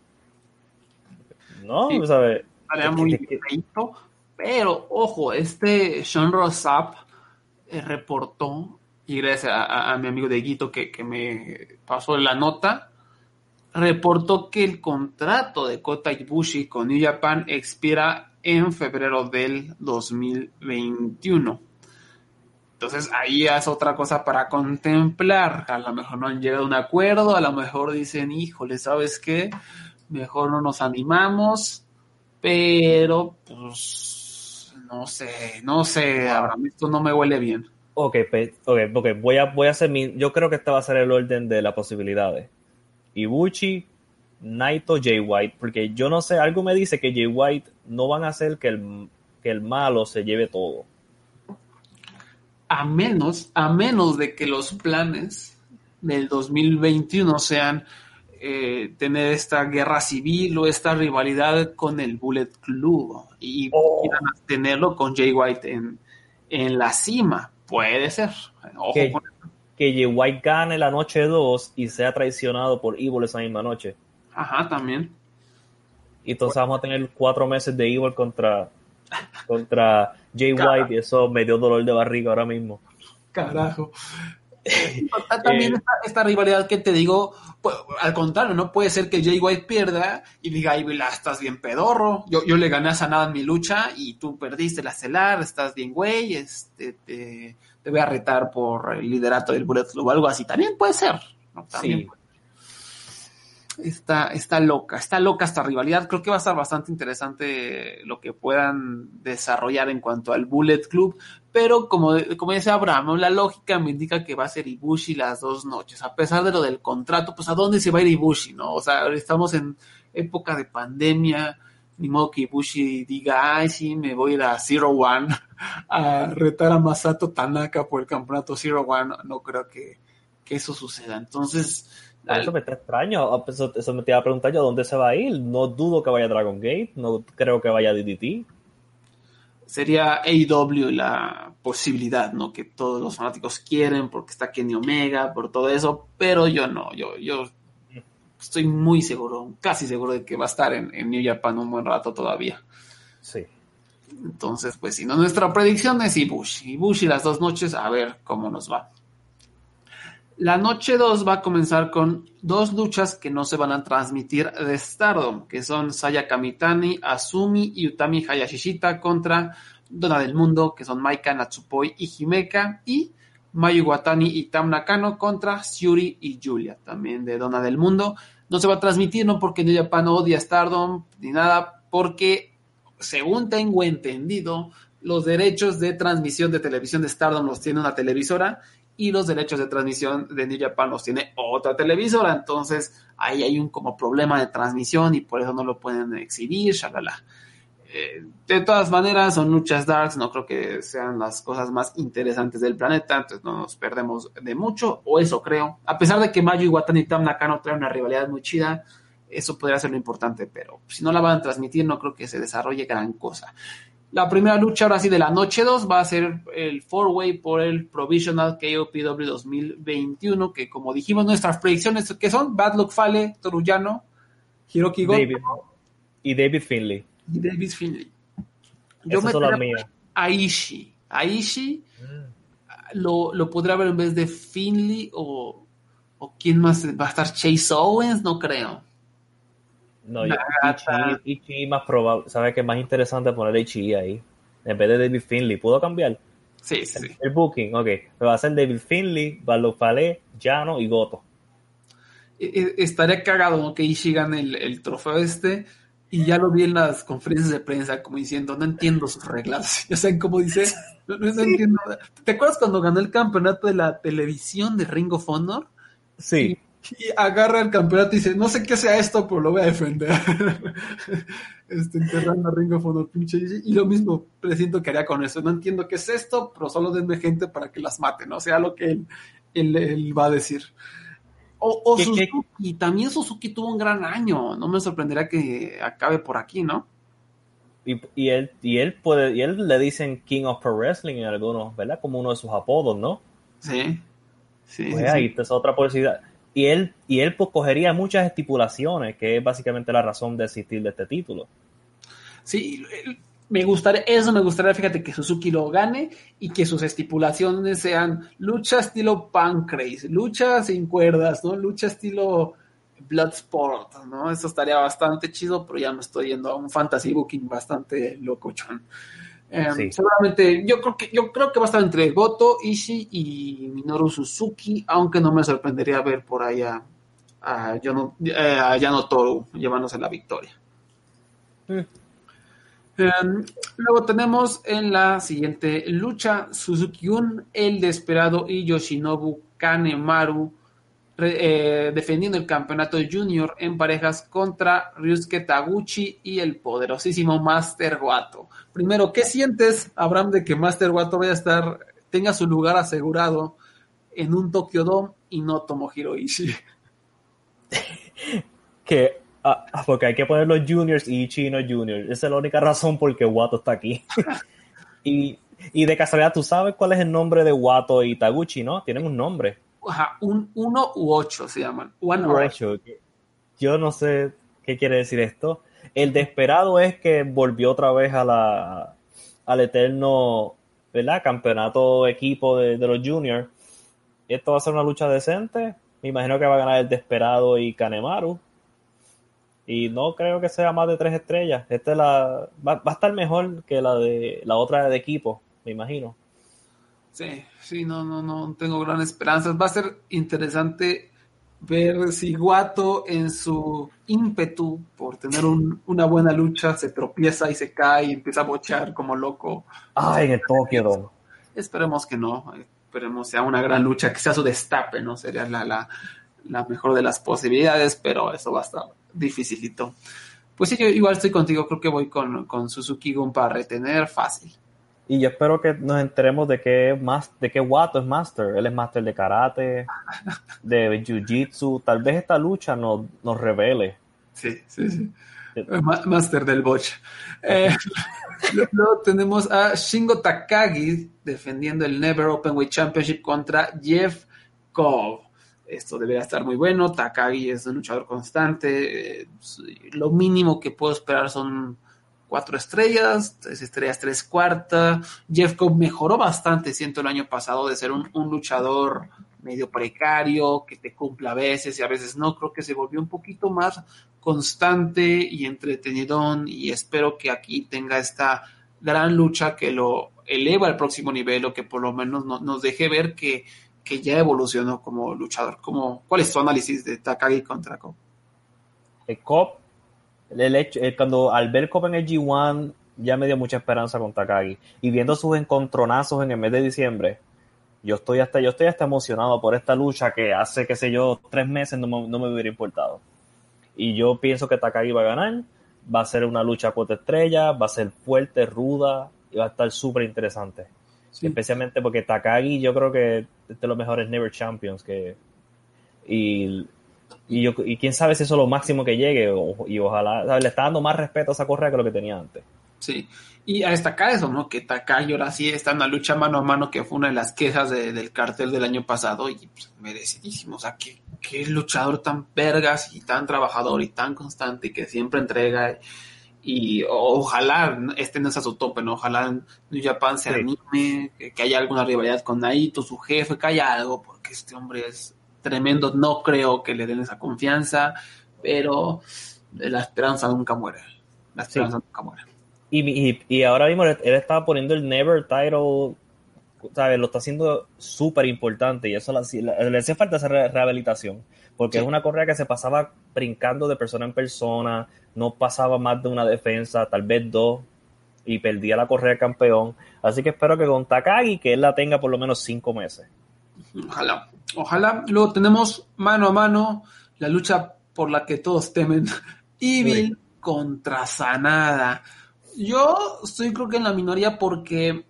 ¿No? Sí. ¿Sabes? Estaría muy pero ojo, este Sean Rosap eh, reportó, y gracias a mi amigo Deguito que, que me pasó la nota, reportó que el contrato de Kota Ibushi con New Japan expira en febrero del 2021. Entonces ahí es otra cosa para contemplar. A lo mejor no han llegado a un acuerdo, a lo mejor dicen, híjole, ¿sabes qué? Mejor no nos animamos, pero pues no sé, no sé, Abraham, esto no me huele bien. Ok, ok, ok, voy a, voy a hacer mi. Yo creo que este va a ser el orden de las posibilidades. Ibuchi, Naito, Jay White, porque yo no sé, algo me dice que Jay White no van a hacer que el, que el malo se lleve todo. A menos, a menos de que los planes del 2021 sean eh, tener esta guerra civil o esta rivalidad con el Bullet Club y Oh. tenerlo con Jay White en, en la cima. Puede ser. Ojo Que, con- que Jay White gane la noche 2 y sea traicionado por Evil esa misma noche. Ajá, también. Y entonces vamos a tener cuatro meses de Evil contra, contra Jay. White y eso me dio dolor de barriga ahora mismo. Carajo. (laughs) También Eh, esta, esta rivalidad que te digo, al contrario, no puede ser que Jay White pierda y diga, ay, estás bien pedorro, yo, yo le gané a Sanada en mi lucha y tú perdiste la celar, estás bien güey, este, te, te voy a retar por el liderato del Bullet Club o algo así. También puede ser. ¿no? También Sí. puede- Está, está loca, está loca esta rivalidad. Creo que va a estar bastante interesante lo que puedan desarrollar en cuanto al Bullet Club. Pero como, como dice Abraham, la lógica me indica que va a ser Ibushi las dos noches. A pesar de lo del contrato, pues a dónde se va a ir Ibushi, ¿no? O sea, estamos en época de pandemia. Ni modo que Ibushi diga, ay, sí, me voy a ir a Zero One (laughs) a retar a Masato Tanaka por el campeonato Zero One. No creo que, que eso suceda. Entonces, Por eso me está extraño. Ah, pues Eso, eso me te iba a preguntar yo, ¿a dónde se va a ir? No dudo que vaya a Dragon Gate, no creo que vaya a DDT. Sería AEW la posibilidad, ¿no? Que todos los fanáticos quieren porque está Kenny Omega, por todo eso, pero yo no, yo, yo estoy muy seguro, casi seguro de que va a estar en, en New Japan un buen rato todavía. Sí. Entonces, pues si no, nuestra predicción es Ibushi. Ibushi las dos noches, a ver cómo nos va. La noche 2 va a comenzar con dos luchas que no se van a transmitir de Stardom, que son Saya Kamitani, Azumi y Utami Hayashishita contra Dona del Mundo, que son Maika, Natsupoi y Himeka, y Mayu Watani y Tam Nakano contra Syuri y Julia, también de Dona del Mundo. No se va a transmitir, no porque New Japan odia Stardom ni nada, porque según tengo entendido, los derechos de transmisión de televisión de Stardom los tiene una televisora y los derechos de transmisión de New Japan los tiene otra televisora. Entonces, ahí hay un como problema de transmisión y por eso no lo pueden exhibir, shalala. Eh, de todas maneras, son luchas darks, no creo que sean las cosas más interesantes del planeta, entonces no nos perdemos de mucho, o eso creo. A pesar de que Mayu y Tam Nakano traen una rivalidad muy chida, eso podría ser lo importante, pero si no la van a transmitir, no creo que se desarrolle gran cosa. La primera lucha, ahora sí, de la noche 2 va a ser el four-way por el Provisional KOPW 2021, que como dijimos, nuestras predicciones que son Bad Luck Fale, Toruyano, Hiroki Goto David. Y David Finley. y David Finley. Yo Esas son las metería mías. a Ishii. A Ishii lo, lo podría ver en vez de Finley o, o quién más va a estar Chase Owens, no creo. No, yo. Ichi, Ichi más probable. ¿Sabes qué es más interesante poner Ichi ahí? En vez de David Finley. ¿Puedo cambiar? Sí, sí, sí. El booking, ok. Me va a ser David Finley, Barlow Palé, Llano y Goto. E- e- Estaría cagado que Ishii gane el, el trofeo este y ya lo vi en las conferencias de prensa como diciendo, no entiendo sus reglas. (laughs) Ya saben cómo dice, no, no entiendo. ¿Te acuerdas cuando ganó el campeonato de la televisión de Ring of Honor? Sí. Y agarra el campeonato y dice, no sé qué sea esto, pero lo voy a defender. (laughs) este, enterrando a Ring of Honor, pinche. Y lo mismo presiento que haría con eso. No entiendo qué es esto, pero solo denme gente para que las maten, ¿no? sea lo que él, él, él va a decir. O, o ¿Qué- qué- Suzuki, también Suzuki tuvo un gran año. No me sorprendería que acabe por aquí, ¿no? Y, y, él, y él puede, y él le dicen King of Pro Wrestling en algunos, ¿verdad? Como uno de sus apodos, ¿no? Sí. Sí, Pues sí, ahí sí. otra posibilidad. Y él, y él pues cogería muchas estipulaciones, que es básicamente la razón de existir de este título. Sí, me gustaría, eso me gustaría, fíjate, que Suzuki lo gane y que sus estipulaciones sean lucha estilo Pancrase, lucha sin cuerdas, ¿no? Lucha estilo Bloodsport, ¿no? Eso estaría bastante chido, pero ya me estoy yendo a un fantasy booking bastante locochón. Eh, Sí. Seguramente, yo creo que yo creo que va a estar entre Goto, Ishii y Minoru Suzuki, aunque no me sorprendería ver por ahí a, a, Yano, eh, a Yano Toru llevándose la victoria. Mm. Um, luego tenemos en la siguiente lucha Suzuki-un, el desesperado y Yoshinobu Kanemaru eh, defendiendo el campeonato junior en parejas contra Ryusuke Taguchi y el poderosísimo Master Wato. Primero, ¿qué sientes, Abraham, de que Master Wato vaya a estar, tenga su lugar asegurado en un Tokyo Dome y no Tomohiro Ishii? (laughs) Que, ah, ah, porque hay que poner los juniors y Chino juniors. Esa es la única razón por que Wato está aquí. (laughs) y, y de casualidad, ¿tú sabes cuál es el nombre de Wato y Taguchi, no? Tienen un nombre. Ajá, un 1 u 8 se llaman. Yo no sé qué quiere decir esto. El desesperado es que volvió otra vez a la, al eterno ¿verdad? campeonato equipo de, de los juniors. Esto va a ser una lucha decente. Me imagino que va a ganar el desesperado y Kanemaru. Y no creo que sea más de tres estrellas. Esta es la, va, va a estar mejor que la de la otra de equipo, me imagino. Sí, sí, no, no, no tengo gran esperanzas. Va a ser interesante ver si Guato en su ímpetu por tener un- una buena lucha se tropieza y se cae y empieza a bochear como loco. Ay, en el Dome. Esperemos que no, esperemos sea una gran lucha, que sea su destape, ¿no? Sería la, la, la mejor de las posibilidades, pero eso va a estar dificilito. Pues sí, yo igual estoy contigo, creo que voy con, con Suzuki Gun para retener fácil. Y yo espero que nos enteremos de es más, de que Wato es Master. Él es Master de Karate, de Jiu-Jitsu. Tal vez esta lucha nos, nos revele. Sí, sí, sí. Ma- Master del Botch. Eh, (laughs) luego tenemos a Shingo Takagi defendiendo el Never Openweight Championship contra Jeff Cobb. Esto debería estar muy bueno. Takagi es un luchador constante. eh, lo mínimo que puedo esperar son cuatro estrellas, tres estrellas, tres cuartas. Jeff Cobb mejoró bastante, siento, el año pasado de ser un, luchador medio precario, que te cumple a veces y a veces no. Creo que se volvió un poquito más constante y entretenidón y espero que aquí tenga esta gran lucha que lo eleva al próximo nivel o que por lo menos no- nos deje ver que, que ya evolucionó como luchador. Como, ¿Cuál es tu análisis de Takagi contra Cobb? El Cop, el hecho, eh, cuando al ver Cop en el G1, ya me dio mucha esperanza con Takagi. Y viendo sus encontronazos en el mes de diciembre, yo estoy hasta, yo estoy hasta emocionado por esta lucha que hace, qué sé yo, tres meses no me, no me hubiera importado. Y yo pienso que Takagi va a ganar. Va a ser una lucha cuatro estrellas, va a ser fuerte, ruda y va a estar súper interesante. Sí. Especialmente porque Takagi yo creo que es de los mejores Never Champions que y, y, yo, y quién sabe si eso es lo máximo que llegue o- y ojalá ¿sabes? le está dando más respeto a esa correa que lo que tenía antes. Sí, y a destacar eso, ¿no? Que Takagi ahora sí está en una lucha mano a mano que fue una de las quejas de- del cartel del año pasado y pues, merecidísimo. O sea, qué, qué luchador tan vergas y tan trabajador y tan constante y que siempre entrega. Y ojalá este no sea su tope, ¿no? Ojalá New Japan se Sí. anime, que, que haya alguna rivalidad con Naito, su jefe, que haya algo, porque este hombre es tremendo. No creo que le den esa confianza, pero la esperanza nunca muere. La esperanza nunca muere. Y, y, y ahora mismo él, está poniendo el Never Title, ¿sabes? Lo está haciendo súper importante y eso le, le- hace falta esa re- rehabilitación. Porque Sí. es una correa que se pasaba brincando de persona en persona, no pasaba más de una defensa, tal vez dos, y perdía la correa campeón. Así que espero que con Takagi, que él la tenga por lo menos cinco meses. Ojalá, ojalá. Luego tenemos mano a mano la lucha por la que todos temen. (laughs) Evil contra Sanada. Yo estoy creo que en la minoría porque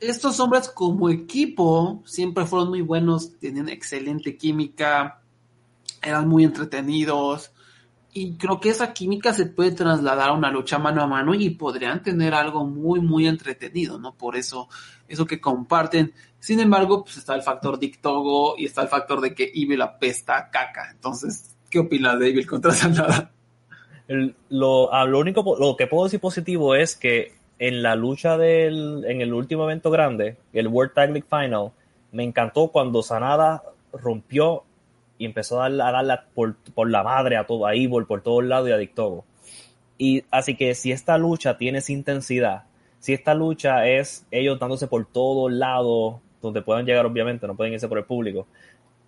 estos hombres como equipo siempre fueron muy buenos, tenían excelente química, eran muy entretenidos Y creo que esa química se puede trasladar a una lucha mano a mano y podrían tener algo muy, muy entretenido, ¿no? Por eso, eso que comparten. Sin embargo, pues está el factor Dictogo y está el factor de que Evil apesta a caca. Entonces, ¿qué opinas de Evil contra Sanada? Lo, ah, lo único, lo que puedo decir positivo es que en la lucha del, en el último evento grande, el World Tag League Final, me encantó cuando Sanada rompió y empezó a darle, a darle por, por la madre a todo, a Evil, por todos lados y a Dictogo. Y así que si esta lucha tiene esa intensidad, si esta lucha es ellos dándose por todos lados, donde puedan llegar obviamente, no pueden irse por el público,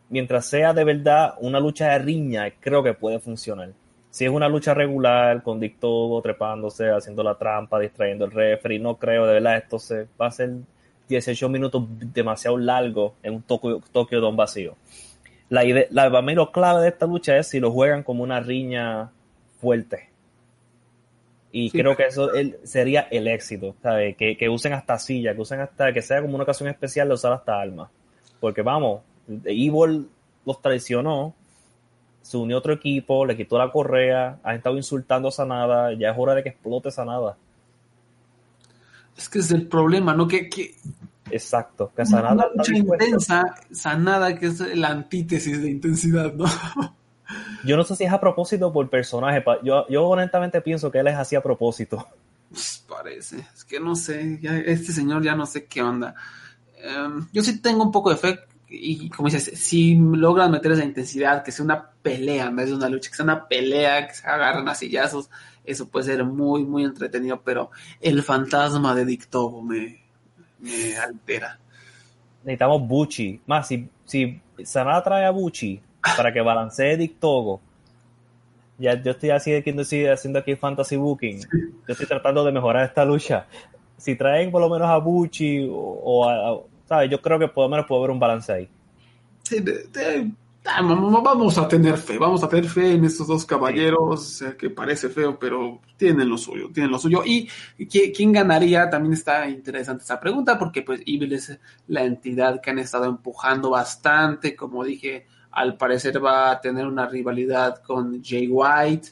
mientras sea de verdad una lucha de riña, creo que puede funcionar. Si es una lucha regular, con Dictogo trepándose, haciendo la trampa, distrayendo el referee, no creo, de verdad, esto se va a ser 18 minutos demasiado largo en un Tokyo, Tokyo Dome vacío. La, idea, la para lo clave de esta lucha es si lo juegan como una riña fuerte. Y Sí. creo que eso sería el éxito, ¿sabes? Que, que usen hasta silla, que usen hasta, que sea como una ocasión especial de usar hasta armas. Porque vamos, Evil los traicionó, se unió a otro equipo, le quitó la correa, han estado insultando a Sanada, ya es hora de que explote Sanada. Es que es el problema, ¿no? Que, que Exacto, que una Sanada lucha dispuesto. intensa, Sanada, que es la antítesis de intensidad, ¿no? (laughs) Yo no sé si es a propósito por personaje, yo, yo honestamente pienso que él es así a propósito. Pues parece, es que no sé, ya, este señor ya no sé qué onda. Em, yo sí tengo un poco de fe y como dices, si logran meter esa intensidad, que sea una pelea en vez de una lucha, que sea una pelea, que se agarren a sillazos, eso puede ser muy, muy entretenido, pero el fantasma de Dictobo me, me altera. Necesitamos Buchi. Más, si, si Sanada trae a Buchi para que balancee Dictogo, ya yo estoy así haciendo, aquí fantasy booking. Yo estoy tratando de mejorar esta lucha. Si traen por lo menos a Buchi o, o a, ¿sabes? Yo creo que por lo menos puede haber un balance ahí. Sí, de- de- ah, vamos a tener fe, vamos a tener fe en estos dos caballeros, que parece feo, pero tienen lo suyo, tienen lo suyo. Y ¿qui- quién ganaría, también está interesante esa pregunta, porque pues Evil es la entidad que han estado empujando bastante, como dije, al parecer va a tener una rivalidad con Jay White,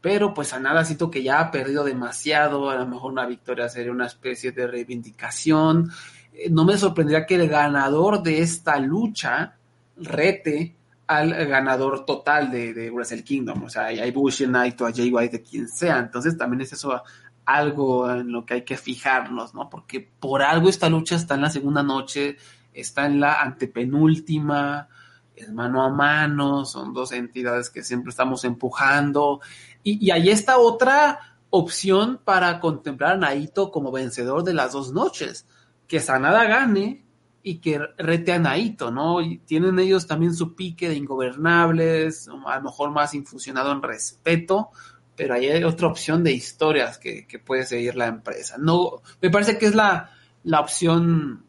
pero pues a nada siento que ya ha perdido demasiado, a lo mejor una victoria sería una especie de reivindicación. Eh, No me sorprendería que el ganador de esta lucha rete al ganador total de, de Wrestle Kingdom, o sea, hay Bushi, Naito, a Jay White, de quien sea, entonces también es eso algo en lo que hay que fijarnos, ¿no? Porque por algo esta lucha está en la segunda noche, está en la antepenúltima, es mano a mano, son dos entidades que siempre estamos empujando. Y, y ahí está otra opción para contemplar a Naito como vencedor de las dos noches. Que Sanada gane y que rete a Naito, ¿no? Y tienen ellos también su pique de ingobernables, a lo mejor más infusionado en respeto, pero ahí hay otra opción de historias que, que puede seguir la empresa. No, me parece que es la, la opción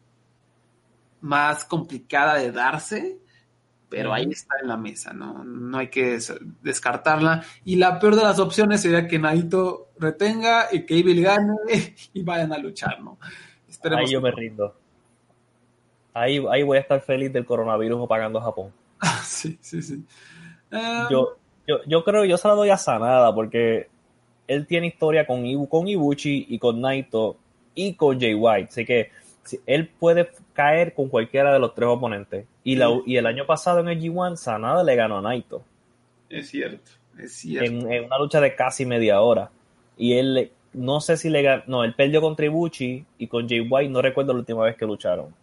más complicada de darse, pero ahí está en la mesa, ¿no? No hay que des- descartarla. Y la peor de las opciones sería que Naito retenga y que Evil gane (laughs) y vayan a luchar, ¿no? Esperemos Ahí yo me rindo. Ahí, ahí voy a estar feliz del coronavirus o pagando a Japón. (laughs) sí, sí, sí. Eh, Yo, yo, yo creo que yo se la doy a Sanada porque él tiene historia con, Ibu, con Ibuchi y con Naito y con Jay White. Así que si- él puede caer con cualquiera de los tres oponentes. Y, la, y el año pasado en el G1, Sanada le ganó a Naito es cierto, es cierto. en, en una lucha de casi media hora. Y él, no sé si le ganó, no, él perdió contra Ibuchi y con Jay White, no recuerdo la última vez que lucharon.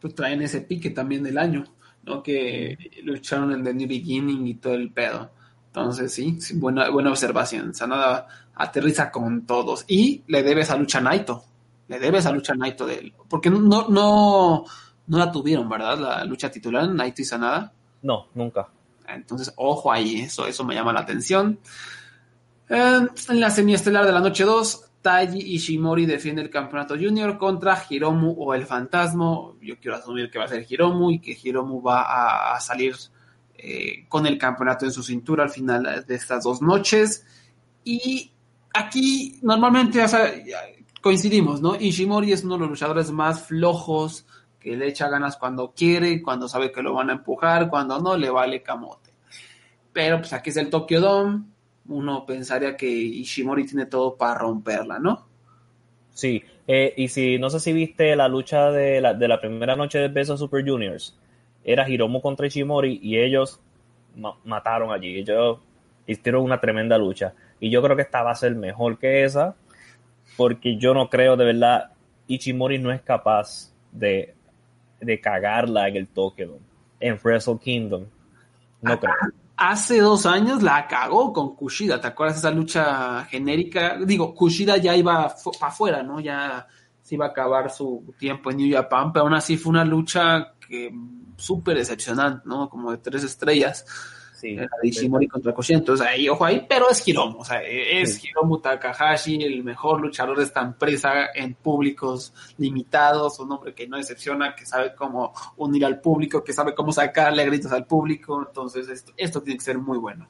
Pues traen ese pique también del año, ¿no? Que lucharon en The New Beginning y todo el pedo. Entonces, sí, sí, buena, buena observación. Sanada aterriza con todos. Y le debe esa lucha a Naito. Le debe esa lucha a Naito de él. Porque no, no, no, no la tuvieron, ¿verdad? La lucha titular, Naito y Sanada. No, nunca. Entonces, ojo ahí, eso, eso me llama la atención. Eh, en la semiestelar de la noche 2, Taiji Ishimori defiende el campeonato junior contra Hiromu o el fantasma. Yo quiero asumir que va a ser Hiromu y que Hiromu va a, a salir eh, con el campeonato en su cintura al final de estas dos noches. Y aquí normalmente o sea, coincidimos, ¿no? Ishimori es uno de los luchadores más flojos, que le echa ganas cuando quiere, cuando sabe que lo van a empujar, cuando no, le vale camote. Pero pues aquí es el Tokyo Dome, uno pensaría que Ishimori tiene todo para romperla, ¿no? Sí, eh, y si no sé si viste la lucha de la, de la primera noche de Beso Super Juniors, era Hiromu contra Ishimori y ellos ma- mataron allí. Ellos hicieron una tremenda lucha. Y yo creo que esta va a ser mejor que esa, porque yo no creo de verdad, Ishimori no es capaz de, de cagarla en el Tokyo en Wrestle Kingdom. No creo. Hace dos años la cagó con Kushida, ¿te acuerdas esa lucha genérica? Digo, Kushida ya iba para afuera, ¿no? Ya se iba a acabar su tiempo en New Japan, pero aún así fue una lucha que súper decepcionante, ¿no? Como de tres estrellas. Sí, Ishimori contra Kushida, entonces ahí, ojo ahí, pero es Hiromu, o sea, es Sí. Hiromu Takahashi, el mejor luchador de esta empresa en públicos limitados, un hombre que no decepciona, que sabe cómo unir al público, que sabe cómo sacarle gritos al público, entonces esto, esto tiene que ser muy bueno.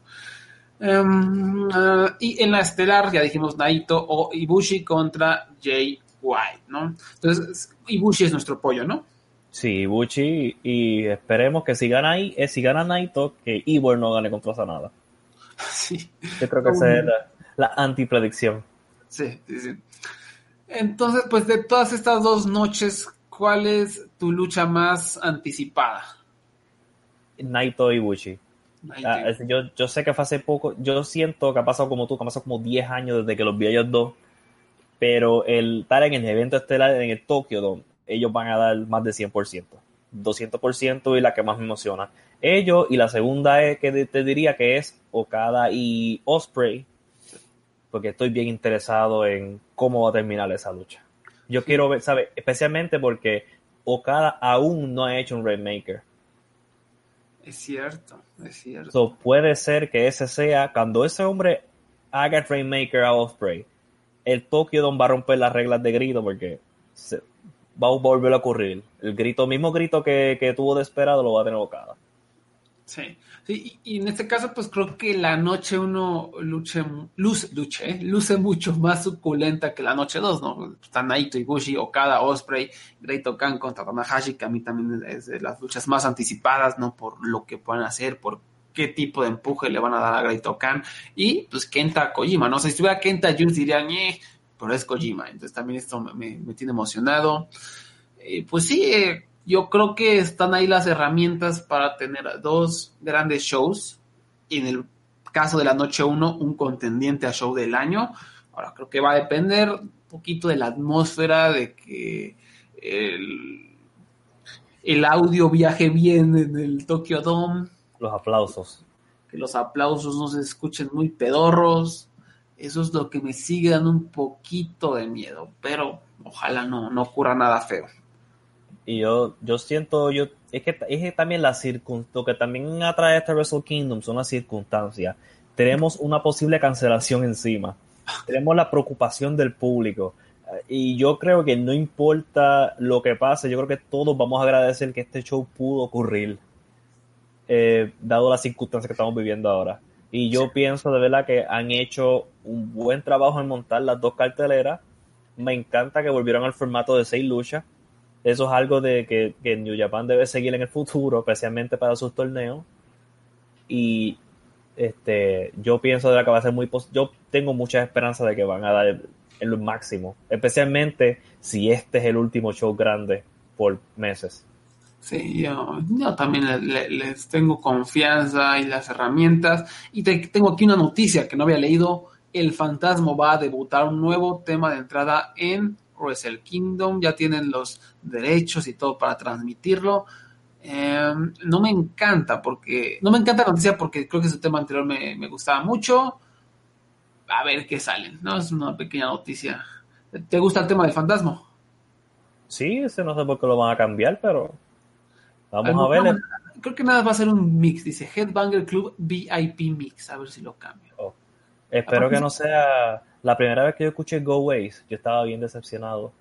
Em, ah, y en la estelar ya dijimos Naito o Ibushi contra Jay White, ¿no? Entonces, Ibushi es nuestro pollo, ¿no? Sí, Buchi, y esperemos que si gana ahí, eh, si gana Naito, que Ivor no gane contra Sanada. (laughs) Sí. Yo creo que esa es la, la antipredicción. Sí, sí, sí. Entonces, pues de todas estas dos noches, ¿cuál es tu lucha más anticipada? Naito y Buchi. Ah, yo, yo sé que fue hace poco, yo siento que ha pasado como tú, que ha pasado como 10 años desde que los vi a ellos dos, pero el estar en el evento estelar en el Tokyo Dome, ellos van a dar más de 100%, 200% y la que más me emociona. Ellos, y la segunda es que te diría que es Okada y Osprey, porque estoy bien interesado en cómo va a terminar esa lucha. Yo quiero ver, ¿sabes? Especialmente porque Okada aún no ha hecho un Rainmaker. Es cierto, es cierto. So, puede ser que ese sea, cuando ese hombre haga el Rainmaker a Osprey, el Tokyo Dome va a romper las reglas de grito porque se- va a volver a ocurrir. El grito, mismo grito que, que tuvo de esperado, lo va a tener Okada. Sí, sí, y, en este caso, pues creo que la noche uno luche, luce, luche, ¿eh? luce mucho más suculenta que la noche dos, ¿no? Está Naito, Ibushi, Okada, Osprey, Great Okan contra Tanahashi, que a mí también es de las luchas más anticipadas, ¿no? Por lo que pueden hacer, por qué tipo de empuje le van a dar a Great Okan, y pues Kenta Kojima, ¿no? Si estuviera Kenta Jules dirían, eh, pero es Kojima, entonces también esto me, tiene emocionado. Eh, pues sí, eh, yo creo que están ahí las herramientas para tener dos grandes shows. Y en el caso de la noche 1, un contendiente a show del año. Ahora creo que va a depender un poquito de la atmósfera, de que el, el audio viaje bien en el Tokyo Dome, Los aplausos. que los aplausos no se escuchen muy pedorros. Eso es lo que me sigue dando un poquito de miedo, pero ojalá no, no ocurra nada feo. Y yo, yo siento, yo, es que, es que también la lo que también atrae a este Wrestle Kingdom son las circunstancias. Tenemos una posible cancelación encima. (laughs) Tenemos la preocupación del público. Y yo creo que no importa lo que pase, yo creo que todos vamos a agradecer que este show pudo ocurrir, eh, dado las circunstancias que estamos viviendo ahora. Y yo pienso de verdad que han hecho un buen trabajo en montar las dos carteleras. Me encanta que volvieron al formato de seis luchas. Eso es algo de que, que New Japan debe seguir en el futuro, especialmente para sus torneos. Y este, yo pienso de la que va a ser muy yo tengo mucha esperanza de que van a dar el, el máximo, especialmente si este es el último show grande por meses. Sí, yo, yo también le- le- les tengo confianza y las herramientas. Y te- tengo aquí una noticia que no había leído. El Fantasma va a debutar un nuevo tema de entrada en Wrestle Kingdom. Ya tienen los derechos y todo para transmitirlo. Eh, no me encanta porque no me encanta la noticia porque creo que su tema anterior me, me gustaba mucho. A ver qué salen, ¿no? Es una pequeña noticia. ¿Te gusta el tema del fantasma? Sí, ese no sé por qué lo van a cambiar, pero vamos a ver. Creo que nada va a ser un mix, dice Headbanger Club VIP Mix, a ver si lo cambio. Oh, espero que no sea la primera vez que yo escuché Go Ways. Yo estaba bien decepcionado.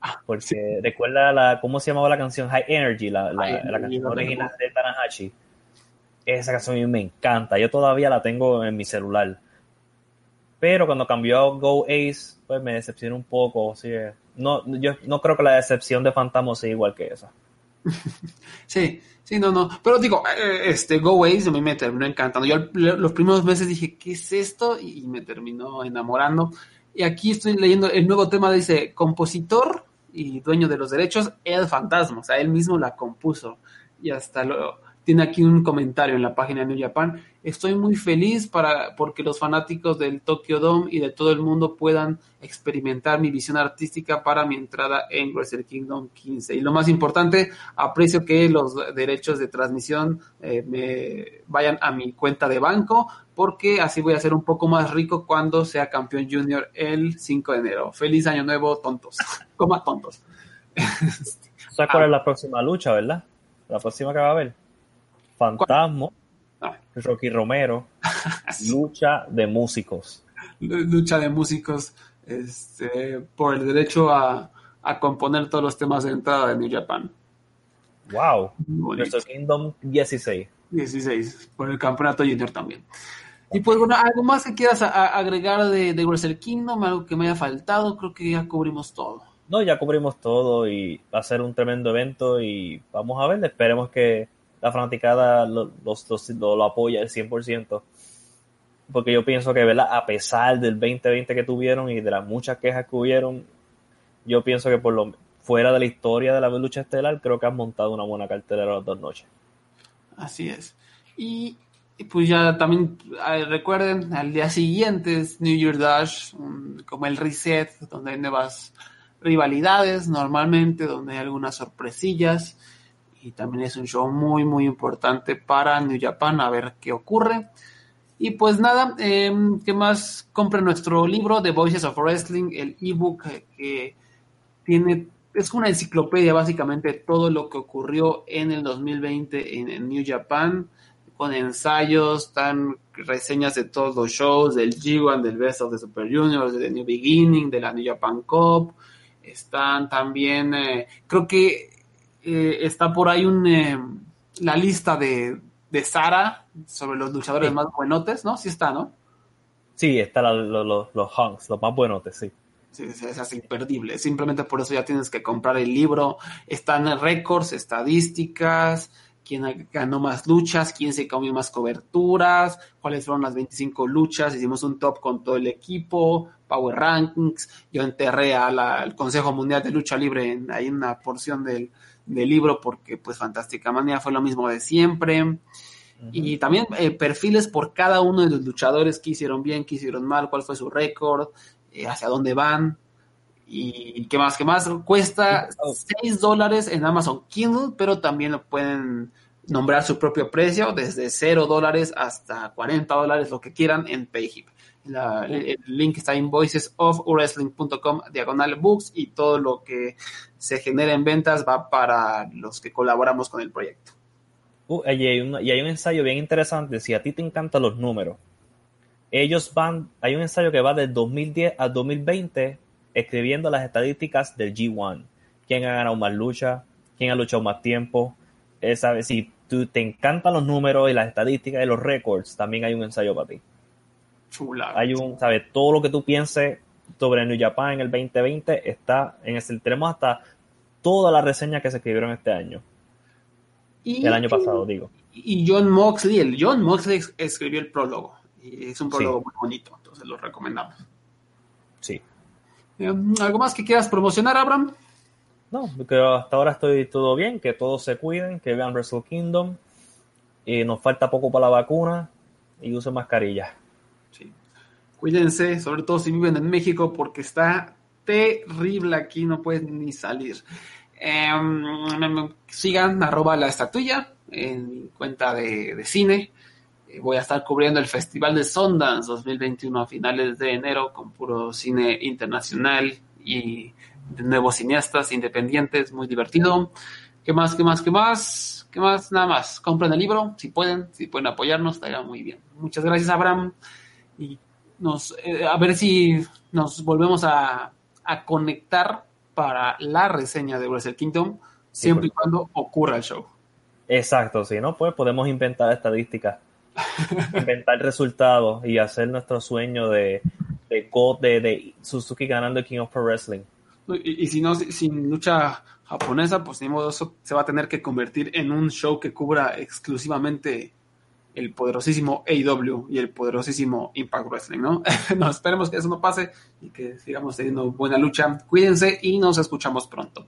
Ah, Porque recuerda la, cómo se llamaba la canción High Energy, la, la- High la Energy, canción original de Tanahashi. Esa canción a mí me encanta. Yo todavía la tengo en mi celular. Pero cuando cambió a Go Ace, pues me decepcionó un poco. no, yo no creo que la decepción de Fantasma sea igual que esa. Sí, sí, no, no. Pero digo, eh, este Go Ways a mí me terminó encantando. Yo los primeros meses dije, ¿qué es esto? Y me terminó enamorando. Y aquí estoy leyendo el nuevo tema, dice, compositor y dueño de los derechos, El Fantasma. O sea, él mismo la compuso. Y hasta lo... Tiene aquí un comentario en la página de New Japan. Estoy muy feliz para porque los fanáticos del Tokyo Dome y de todo el mundo puedan experimentar mi visión artística para mi entrada en Wrestle Kingdom 15. Y lo más importante, aprecio que los derechos de transmisión eh, me vayan a mi cuenta de banco porque así voy a ser un poco más rico cuando sea campeón junior el 5 de enero. Feliz año nuevo, tontos. (laughs) Coma tontos. (laughs) ¿Sabes cuál es la próxima lucha, verdad? La próxima que va a haber. Fantasma, Ah, Rocky Romero, (laughs) lucha de músicos. lucha de músicos este, por el derecho a, a componer todos los temas de entrada de New Japan. Wow. Wrestle Kingdom 16. 16, por el campeonato junior también. Y pues bueno, algo más que quieras a- a- agregar de, de Wrestle Kingdom, algo que me haya faltado, creo que ya cubrimos todo. No, ya cubrimos todo y va a ser un tremendo evento y vamos a ver, esperemos que la fanaticada lo, los- lo, lo apoye al 100%. Porque yo pienso que, ¿verdad? A pesar del 2020 que tuvieron y de las muchas quejas que hubieron, yo pienso que por lo fuera de la historia de la lucha estelar, creo que han montado una buena cartelera las dos noches. Así es. Y, pues ya también eh, recuerden, al día siguiente es New Year Dash, como el reset, donde hay nuevas rivalidades normalmente, donde hay algunas sorpresillas. Y también es un show muy, muy importante para New Japan, a ver qué ocurre. Y pues nada, eh, ¿qué más? Compren nuestro libro, The Voices of Wrestling, el ebook que tiene, es una enciclopedia básicamente todo lo que ocurrió en el 2020 en, en New Japan, con ensayos, tan reseñas de todos los shows, del G1, del Best of the Super Juniors, de The New Beginning, de la New Japan Cup. Están también, eh, creo que eh, está por ahí un, eh, la lista de, de Sara sobre los luchadores Sí. más buenotes, ¿no? Sí está, ¿no? Sí, están la- lo- lo- los hunks, los más buenos, sí. Sí, es, es así imperdible. Simplemente por eso ya tienes que comprar el libro. Están récords, estadísticas, quién ganó más luchas, quién se comió más coberturas, cuáles fueron las 25 luchas. Hicimos un top con todo el equipo, Power Rankings. Yo enterré al Consejo Mundial de Lucha Libre en ahí una porción del, del libro porque pues Fantástica Manía fue lo mismo de siempre. Y también eh, perfiles por cada uno de los luchadores que hicieron bien, que hicieron mal, cuál fue su récord, eh, hacia dónde van. Y qué más, qué más. Cuesta 6 dólares en Amazon Kindle, pero también lo pueden nombrar su propio precio, desde 0 dólares hasta 40 dólares, lo que quieran, en Payhip. La- el, el link está en voicesofwrestling.com, diagonal books, y todo lo que se genera en ventas va para los que colaboramos con el proyecto. Uh, y, hay un, y hay un ensayo bien interesante. Si a ti te encantan los números, ellos van. Hay un ensayo que va del 2010 al 2020 escribiendo las estadísticas del G1. ¿Quién ha ganado más lucha? ¿Quién ha luchado más tiempo? Eh, ¿sabes? Si tú te encantan los números y las estadísticas y los récords, también hay un ensayo para ti. Chula. Hay un, ¿sabes? Todo lo que tú pienses sobre New Japan en el 2020 está en ese. Tenemos hasta todas las reseñas que se escribieron este año. Y- El año pasado, digo. Y John Moxley, el John Moxley escribió el prólogo. Y es un prólogo Sí. muy bonito, entonces lo recomendamos. Sí. Eh, ¿Algo más que quieras promocionar, Abraham? No, porque hasta ahora estoy todo bien, que todos se cuiden, que vean Wrestle Kingdom. Y nos falta poco para la vacuna y usen mascarilla. Cuídense, sobre todo si viven en México, porque está terrible aquí, no pueden ni salir. Em, sigan arroba la estatuilla en mi cuenta de, de cine. Eh, Voy a estar cubriendo el Festival de Sundance 2021 a finales de enero con puro cine internacional y de nuevos cineastas independientes, muy divertido. ¿Qué más, qué más, qué más? ¿Qué más? Nada más. Compren el libro, si pueden, si pueden apoyarnos, estaría muy bien. Muchas gracias, Abraham. Y nos, eh, a ver si nos volvemos a, a conectar para la reseña de Wrestle Kingdom, siempre y cuando ocurra el show. Exacto, si no, pues podemos inventar estadísticas, inventar resultados y hacer nuestro sueño de, de, de, de Suzuki ganando el King of Pro Wrestling. Y, y si no, sin lucha japonesa, pues ni modo, eso se va a tener que convertir en un show que cubra exclusivamente el poderosísimo AEW y el poderosísimo Impact Wrestling, ¿no? (laughs) no, esperemos que eso no pase y que sigamos teniendo buena lucha. Cuídense y nos escuchamos pronto.